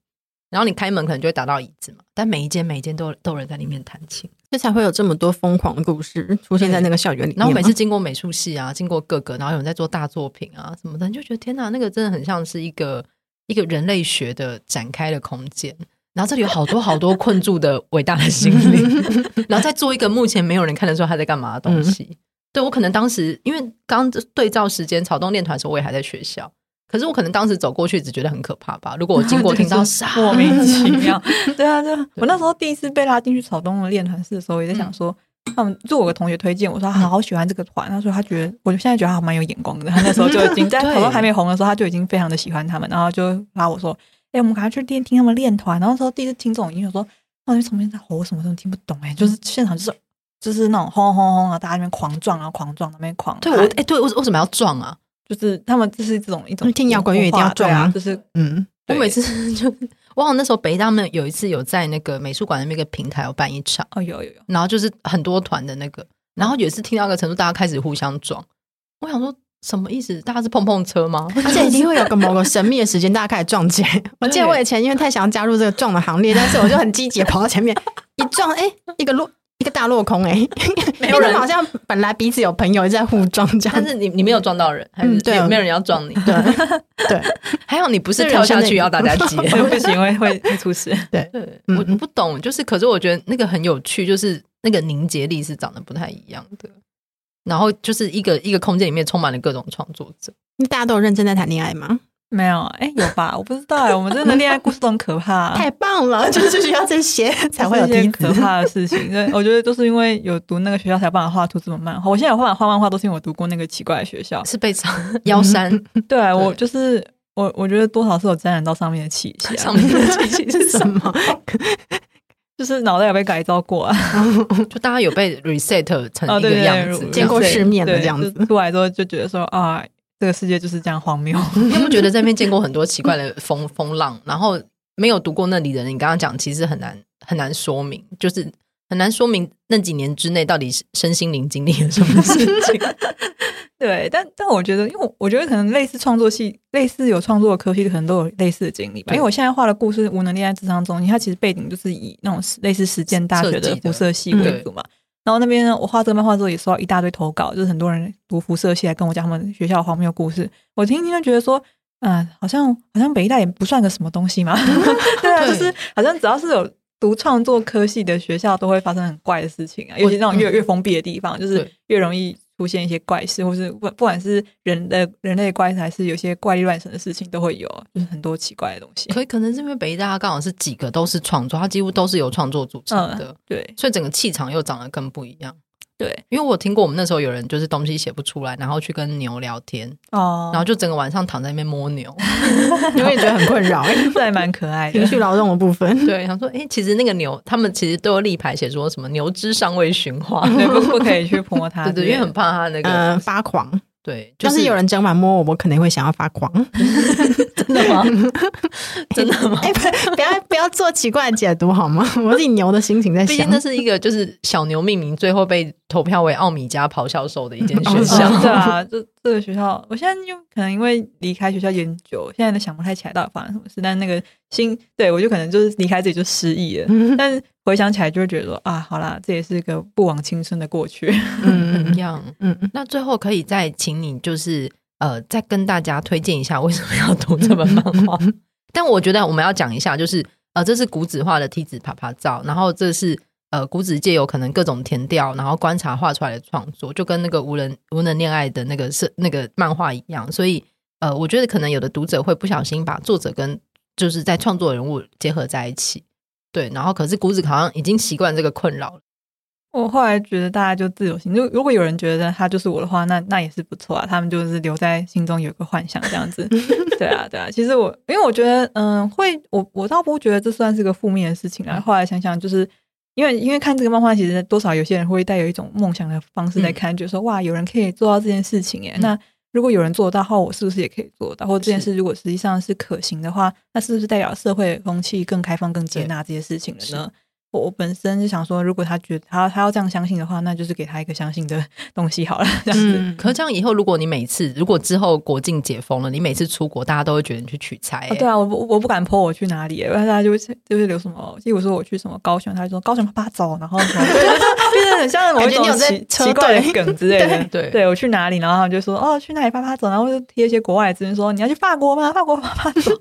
然后你开门可能就会打到椅子嘛，但每一间每一间都都有人在里面弹琴，这才会有这么多疯狂的故事出现在那个校园里面。然后每次经过美术系啊，经过各个，然后有人在做大作品啊什么的，你就觉得天哪，那个真的很像是一个一个人类学的展开的空间。然后这里有好多好多困住的伟大的心灵，然后再做一个目前没有人看得出他在干嘛的东西。嗯、对，我可能当时因为刚对照时间，草东练团的时候我也还在学校。可是我可能当时走过去只觉得很可怕吧。如果我经过听到莫名其妙，对啊，对啊。我那时候第一次被拉进去草东的练团室的时候，也在想说，他们就我个同学推荐我说他好喜欢这个团，他说他觉得我现在觉得他蛮有眼光的。他那时候就已经 在草东还没红的时候，他就已经非常的喜欢他们，然后就拉我说，哎、欸，我们赶快去练听他们练团。然后说第一次听这种音乐，说哦，你从边在吼什么都听不懂哎、欸，就是现场就是就是那种轰轰轰啊，大家那边狂撞啊，狂撞那边狂。对我哎、欸，对我为什么要撞啊？就是他们就是这种一种听摇滚乐一定要撞啊，就是嗯，我每次 就我好像那时候北大们有一次有在那个美术馆的那个平台有办一场哦，有有有，然后就是很多团的那个，然后有一次听到一个程度，大家开始互相撞，我想说什么意思？大家是碰碰车吗？而且一定会有个某个神秘的时间，大家开始撞起来。我记得我以前因为太想要加入这个撞的行列，但是我就很积极跑到前面一撞，哎，一个落。一个大落空哎、欸，没有人。好像本来彼此有朋友在互撞这样，但是你你没有撞到人，还是对，没有人要撞你，对。对，还好你不是跳下去要大家接，不行会会会出事。对，对我不懂，就是可是我觉得那个很有趣，就是那个凝结力是长得不太一样的，然后就是一个一个空间里面充满了各种创作者，大家都有认真在谈恋爱吗？没有，哎，有吧？我不知道哎，我们真的恋爱故事都很可怕，太棒了，就是需要这些 才会有这些可怕的事情。对，我觉得都是因为有读那个学校才有办法画出这么漫画。我现在有办法画漫画，都是因为我读过那个奇怪的学校，是被妖山。对，我就是我，我觉得多少是有沾染到上面的气息。上面的气息是什么？就是脑袋有被改造过啊，就大家有被 reset 成一个样子，见过世面的这样子，出来之后就觉得说啊。这个世界就是这样荒谬。你有没有觉得在那边见过很多奇怪的风风浪？然后没有读过那里的人，你刚刚讲其实很难很难说明，就是很难说明那几年之内到底是身心灵经历了什么事情。对，但但我觉得，因为我觉得可能类似创作系、类似有创作的科系，可能都有类似的经历吧。因为我现在画的故事《无能力爱智商中心》，它其实背景就是以那种类似实践大学的辐射系为主嘛。然后那边呢，我画这个漫画之后也收到一大堆投稿，就是很多人读辐射系来跟我讲他们学校的荒谬故事。我听听就觉得说，嗯、呃，好像好像北大也不算个什么东西嘛。对啊，就是好像只要是有读创作科系的学校，都会发生很怪的事情啊，尤其那种越越封闭的地方，就是越容易。出现一些怪事，或是不不管是人的人类怪事，还是有些怪力乱神的事情，都会有，就是很多奇怪的东西。可以可能是因为北大它刚好是几个都是创作，它几乎都是由创作组成的，嗯、对，所以整个气场又长得更不一样。对，因为我听过我们那时候有人就是东西写不出来，然后去跟牛聊天哦，然后就整个晚上躺在那边摸牛，因为觉得很困扰，这还蛮可爱的情绪劳动的部分。对，想说，哎、欸，其实那个牛，他们其实都有立牌写说什么牛之尚未驯化，对，不不可以去摸它，对对，因为很怕它那个、呃、发狂。对，就是、是有人整晚摸我，我可能会想要发狂。真的吗？真的吗？哎、欸，不要不要做奇怪的解读好吗？我是以牛的心情在想。毕竟那是一个就是小牛命名，最后被投票为奥米加咆哮兽的一间学校。对啊，这这个学校，我现在就可能因为离开学校研究，现在都想不太起来到底发生什么事。但那个心，对我就可能就是离开这里就失忆了。但是。回想起来就会觉得说啊，好啦，这也是一个不枉青春的过去，嗯，一样，嗯，那最后可以再请你就是呃，再跟大家推荐一下为什么要读这本漫画。但我觉得我们要讲一下，就是呃，这是古子画的梯子啪啪照，然后这是呃古子界有可能各种填调，然后观察画出来的创作，就跟那个无人无能恋爱的那个是那个漫画一样。所以呃，我觉得可能有的读者会不小心把作者跟就是在创作人物结合在一起。对，然后可是谷子好像已经习惯这个困扰了。我后来觉得大家就自由行，就如果有人觉得他就是我的话，那那也是不错啊。他们就是留在心中有个幻想这样子。对啊，对啊。其实我因为我觉得，嗯，会我我倒不觉得这算是个负面的事情啊。后来想想，就是因为因为看这个漫画，其实多少有些人会带有一种梦想的方式在看，就、嗯、说哇，有人可以做到这件事情耶。嗯、那如果有人做到的话，我是不是也可以做到？或者这件事如果实际上是可行的话，那是不是代表社会风气更开放、更接纳这些事情了呢？我本身就想说，如果他觉得他他要这样相信的话，那就是给他一个相信的 东西好了。这样子，嗯、可是这样以后，如果你每次如果之后国境解封了，你每次出国，大家都会觉得你去取材、欸。对啊，我不我不敢 po 我去哪里，不然大家就会就是留什么。例如说我去什么高雄，他就说高雄啪啪走，然后什么，就是很像某一种奇奇怪的梗之类的。对对，我去哪里，然后他们就说哦去哪里啪啪走，然后就贴一些国外的资讯说你要去法国吗？法国啪啪走。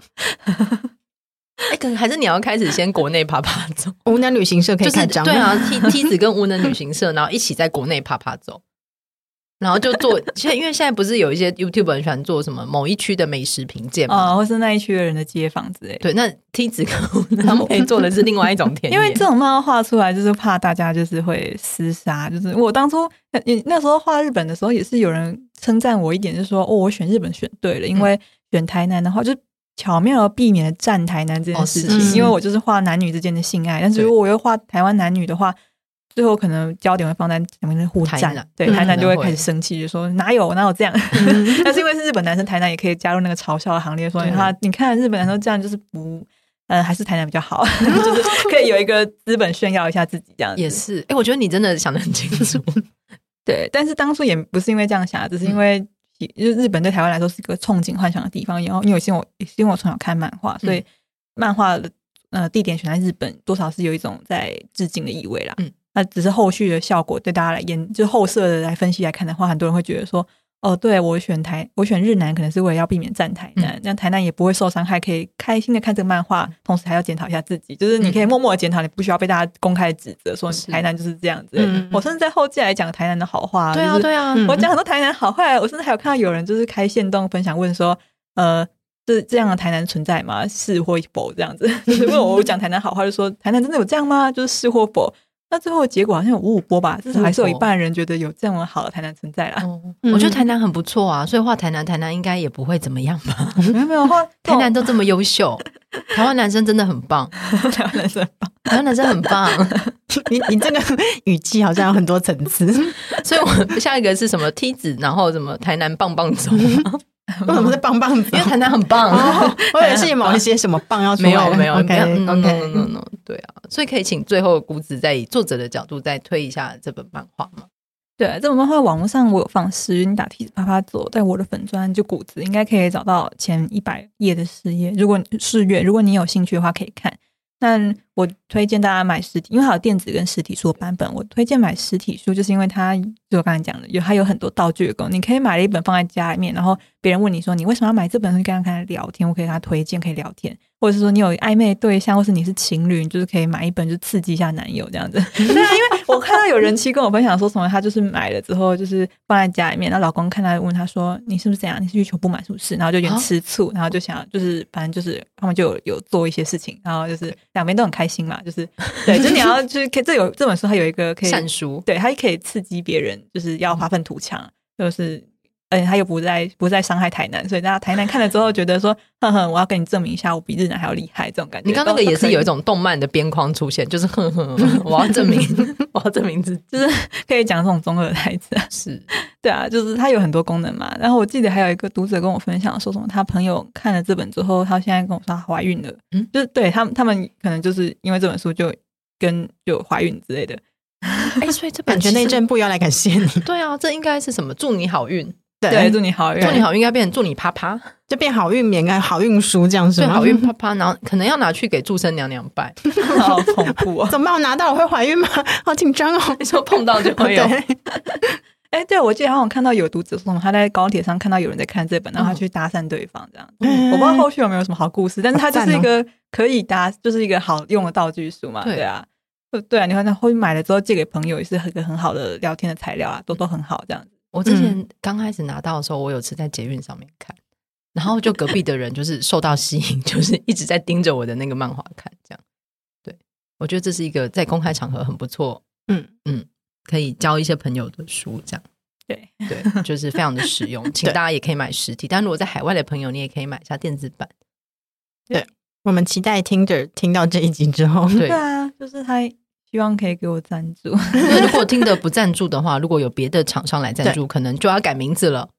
哎，可是还是你要开始先国内爬爬走，无能旅行社可以开张、就是、对啊，梯梯子跟无能旅行社，然后一起在国内爬爬走，然后就做。现在因为现在不是有一些 YouTube 很喜欢做什么某一区的美食评鉴嘛、哦，或是那一区的人的街坊之类。对，那梯子跟无能他们可以做的是另外一种田野，因为这种漫画画出来就是怕大家就是会厮杀。就是我当初你那时候画日本的时候，也是有人称赞我一点，就是说哦，我选日本选对了，因为选台南的话就。巧妙的避免了站台男这件事情，哦、因为我就是画男女之间的性爱，但是如果我又画台湾男女的话，最后可能焦点会放在两边的互战，对，台南就会开始生气，就说哪有哪有这样？嗯、但是因为是日本男生，台南也可以加入那个嘲笑的行列，说他你看日本男生这样就是不，呃，还是台南比较好，就是可以有一个资本炫耀一下自己这样子。也是，哎、欸，我觉得你真的想的很清楚，对，但是当初也不是因为这样想，只是因为。就日本对台湾来说是一个憧憬幻想的地方，然后因为因为我因为我从小看漫画，所以漫画的呃地点选在日本，多少是有一种在致敬的意味啦。嗯，那只是后续的效果对大家来研，就后设的来分析来看的话，很多人会觉得说。哦，对，我选台，我选日南，可能是为了要避免站台南，这样、嗯、台南也不会受伤害，可以开心的看这个漫画，同时还要检讨一下自己，就是你可以默默的检讨，你不需要被大家公开指责说台南就是这样子。嗯、我甚至在后记来讲台南的好话，对啊，对啊，我讲很多台南好话，我甚至还有看到有人就是开线动分享问说，呃，这这样的台南存在吗？是或否这样子？就是问我讲台南好话，就说台南真的有这样吗？就是是或否？那最后的结果好像有五五波吧，至少还是有一半人觉得有这么好的台南存在啦。嗯、我觉得台南很不错啊，所以画台南，台南应该也不会怎么样吧？没有没有画 台南都这么优秀，台湾男生真的很棒，台湾男生很棒，台湾男生很棒。你你这个语气好像有很多层次，所以我下一个是什么梯子，然后什么台南棒棒走。为什么是棒棒子？因为台南很棒，或者是某一些什么棒要出来？没有没有，OK OK no no 对啊，所以可以请最后谷子再以作者的角度再推一下这本漫画吗？对，这本漫画网络上我有放诗，你打梯子啪啪走，在我的粉砖就谷子应该可以找到前一百页的诗页，如果试阅，如果你有兴趣的话可以看。但我推荐大家买实体，因为还有电子跟实体书的版本。我推荐买实体书，就是因为它就我刚才讲的，有它有很多道具的功能。你可以买了一本放在家里面，然后别人问你说你为什么要买这本书，跟他跟他聊天，我可以跟他推荐，可以聊天。或者是说你有暧昧对象，或是你是情侣，你就是可以买一本，就刺激一下男友这样子。对啊，因为我看到有人妻跟我分享说什么，他就是买了之后就是放在家里面，然后老公看他问他说：“你是不是这样？你是欲求不满是不是？”然后就有点吃醋，然后就想就是反正就是他们就有有做一些事情，然后就是两边都很开心嘛，就是对，就你要就是可以这有这本书它有一个可以善书，对，它可以刺激别人，就是要发愤图强，就是。而且他又不再不再伤害台南，所以大家台南看了之后觉得说，哼哼，我要跟你证明一下，我比日南还要厉害，这种感觉。你刚刚那个也是有一种动漫的边框出现，就是哼哼，我要证明，我要证明自己，就是可以讲这种中二的台词。是，对啊，就是它有很多功能嘛。然后我记得还有一个读者跟我分享说什么，他朋友看了这本之后，他现在跟我说他怀孕了。嗯，就是对他们，他们可能就是因为这本书就跟就怀孕之类的。哎，所以这本感觉内政部要来感谢你。对啊，这应该是什么？祝你好运。对，祝你好运，祝你好运，应该变成祝你啪啪，就变好运棉，好运书这样子。对，好运啪啪，然后可能要拿去给祝生娘娘拜，好恐怖啊！怎么办？我拿到我会怀孕吗？好紧张哦！你说碰到就会有。哎，对，我记得好像看到有读者说，他在高铁上看到有人在看这本，然后他去搭讪对方，这样。我不知道后续有没有什么好故事，但是他就是一个可以搭，就是一个好用的道具书嘛。对啊，对啊，你看他后面买了之后借给朋友，也是一个很好的聊天的材料啊，都都很好这样子。我之前刚开始拿到的时候，我有次在捷运上面看，然后就隔壁的人就是受到吸引，就是一直在盯着我的那个漫画看，这样。对，我觉得这是一个在公开场合很不错，嗯嗯可以交一些朋友的书，这样。对对，就是非常的实用，请大家也可以买实体。但如果在海外的朋友，你也可以买一下电子版。对，我们期待 Tinder 听到这一集之后，对啊，就是他希望可以给我赞助。对，如果 Tinder 不赞助的话，如果有别的厂商来赞助，可能就要改名字了，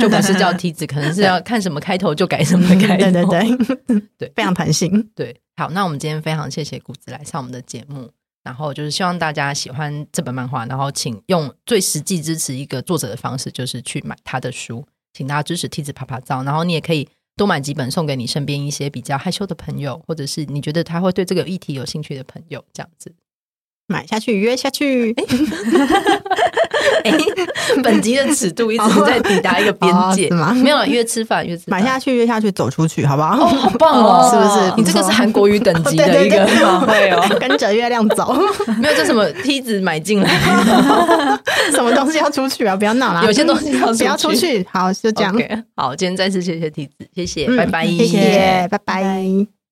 就不是叫梯子，可能是要看什么开头就改什么 开头。对对对 对，非常弹性。对，好，那我们今天非常谢谢谷子来上我们的节目。然后就是希望大家喜欢这本漫画，然后请用最实际支持一个作者的方式，就是去买他的书，请大家支持梯子啪啪照。然后你也可以多买几本送给你身边一些比较害羞的朋友，或者是你觉得他会对这个议题有兴趣的朋友，这样子买下去约下去。哎，本集的尺度一直在抵达一个边界，吗？没有约吃饭，约吃饭，买下去，约下去，走出去，好不好？哦，好棒哦，是不是？你这个是韩国语等级的 一个会哦，跟着月亮走，没有这什么梯子买进来，什么东西要出去啊？不要闹啦，有些东西要不要出去。好，就这样。好，今天再次谢谢梯子，谢谢，拜拜，谢谢，拜拜。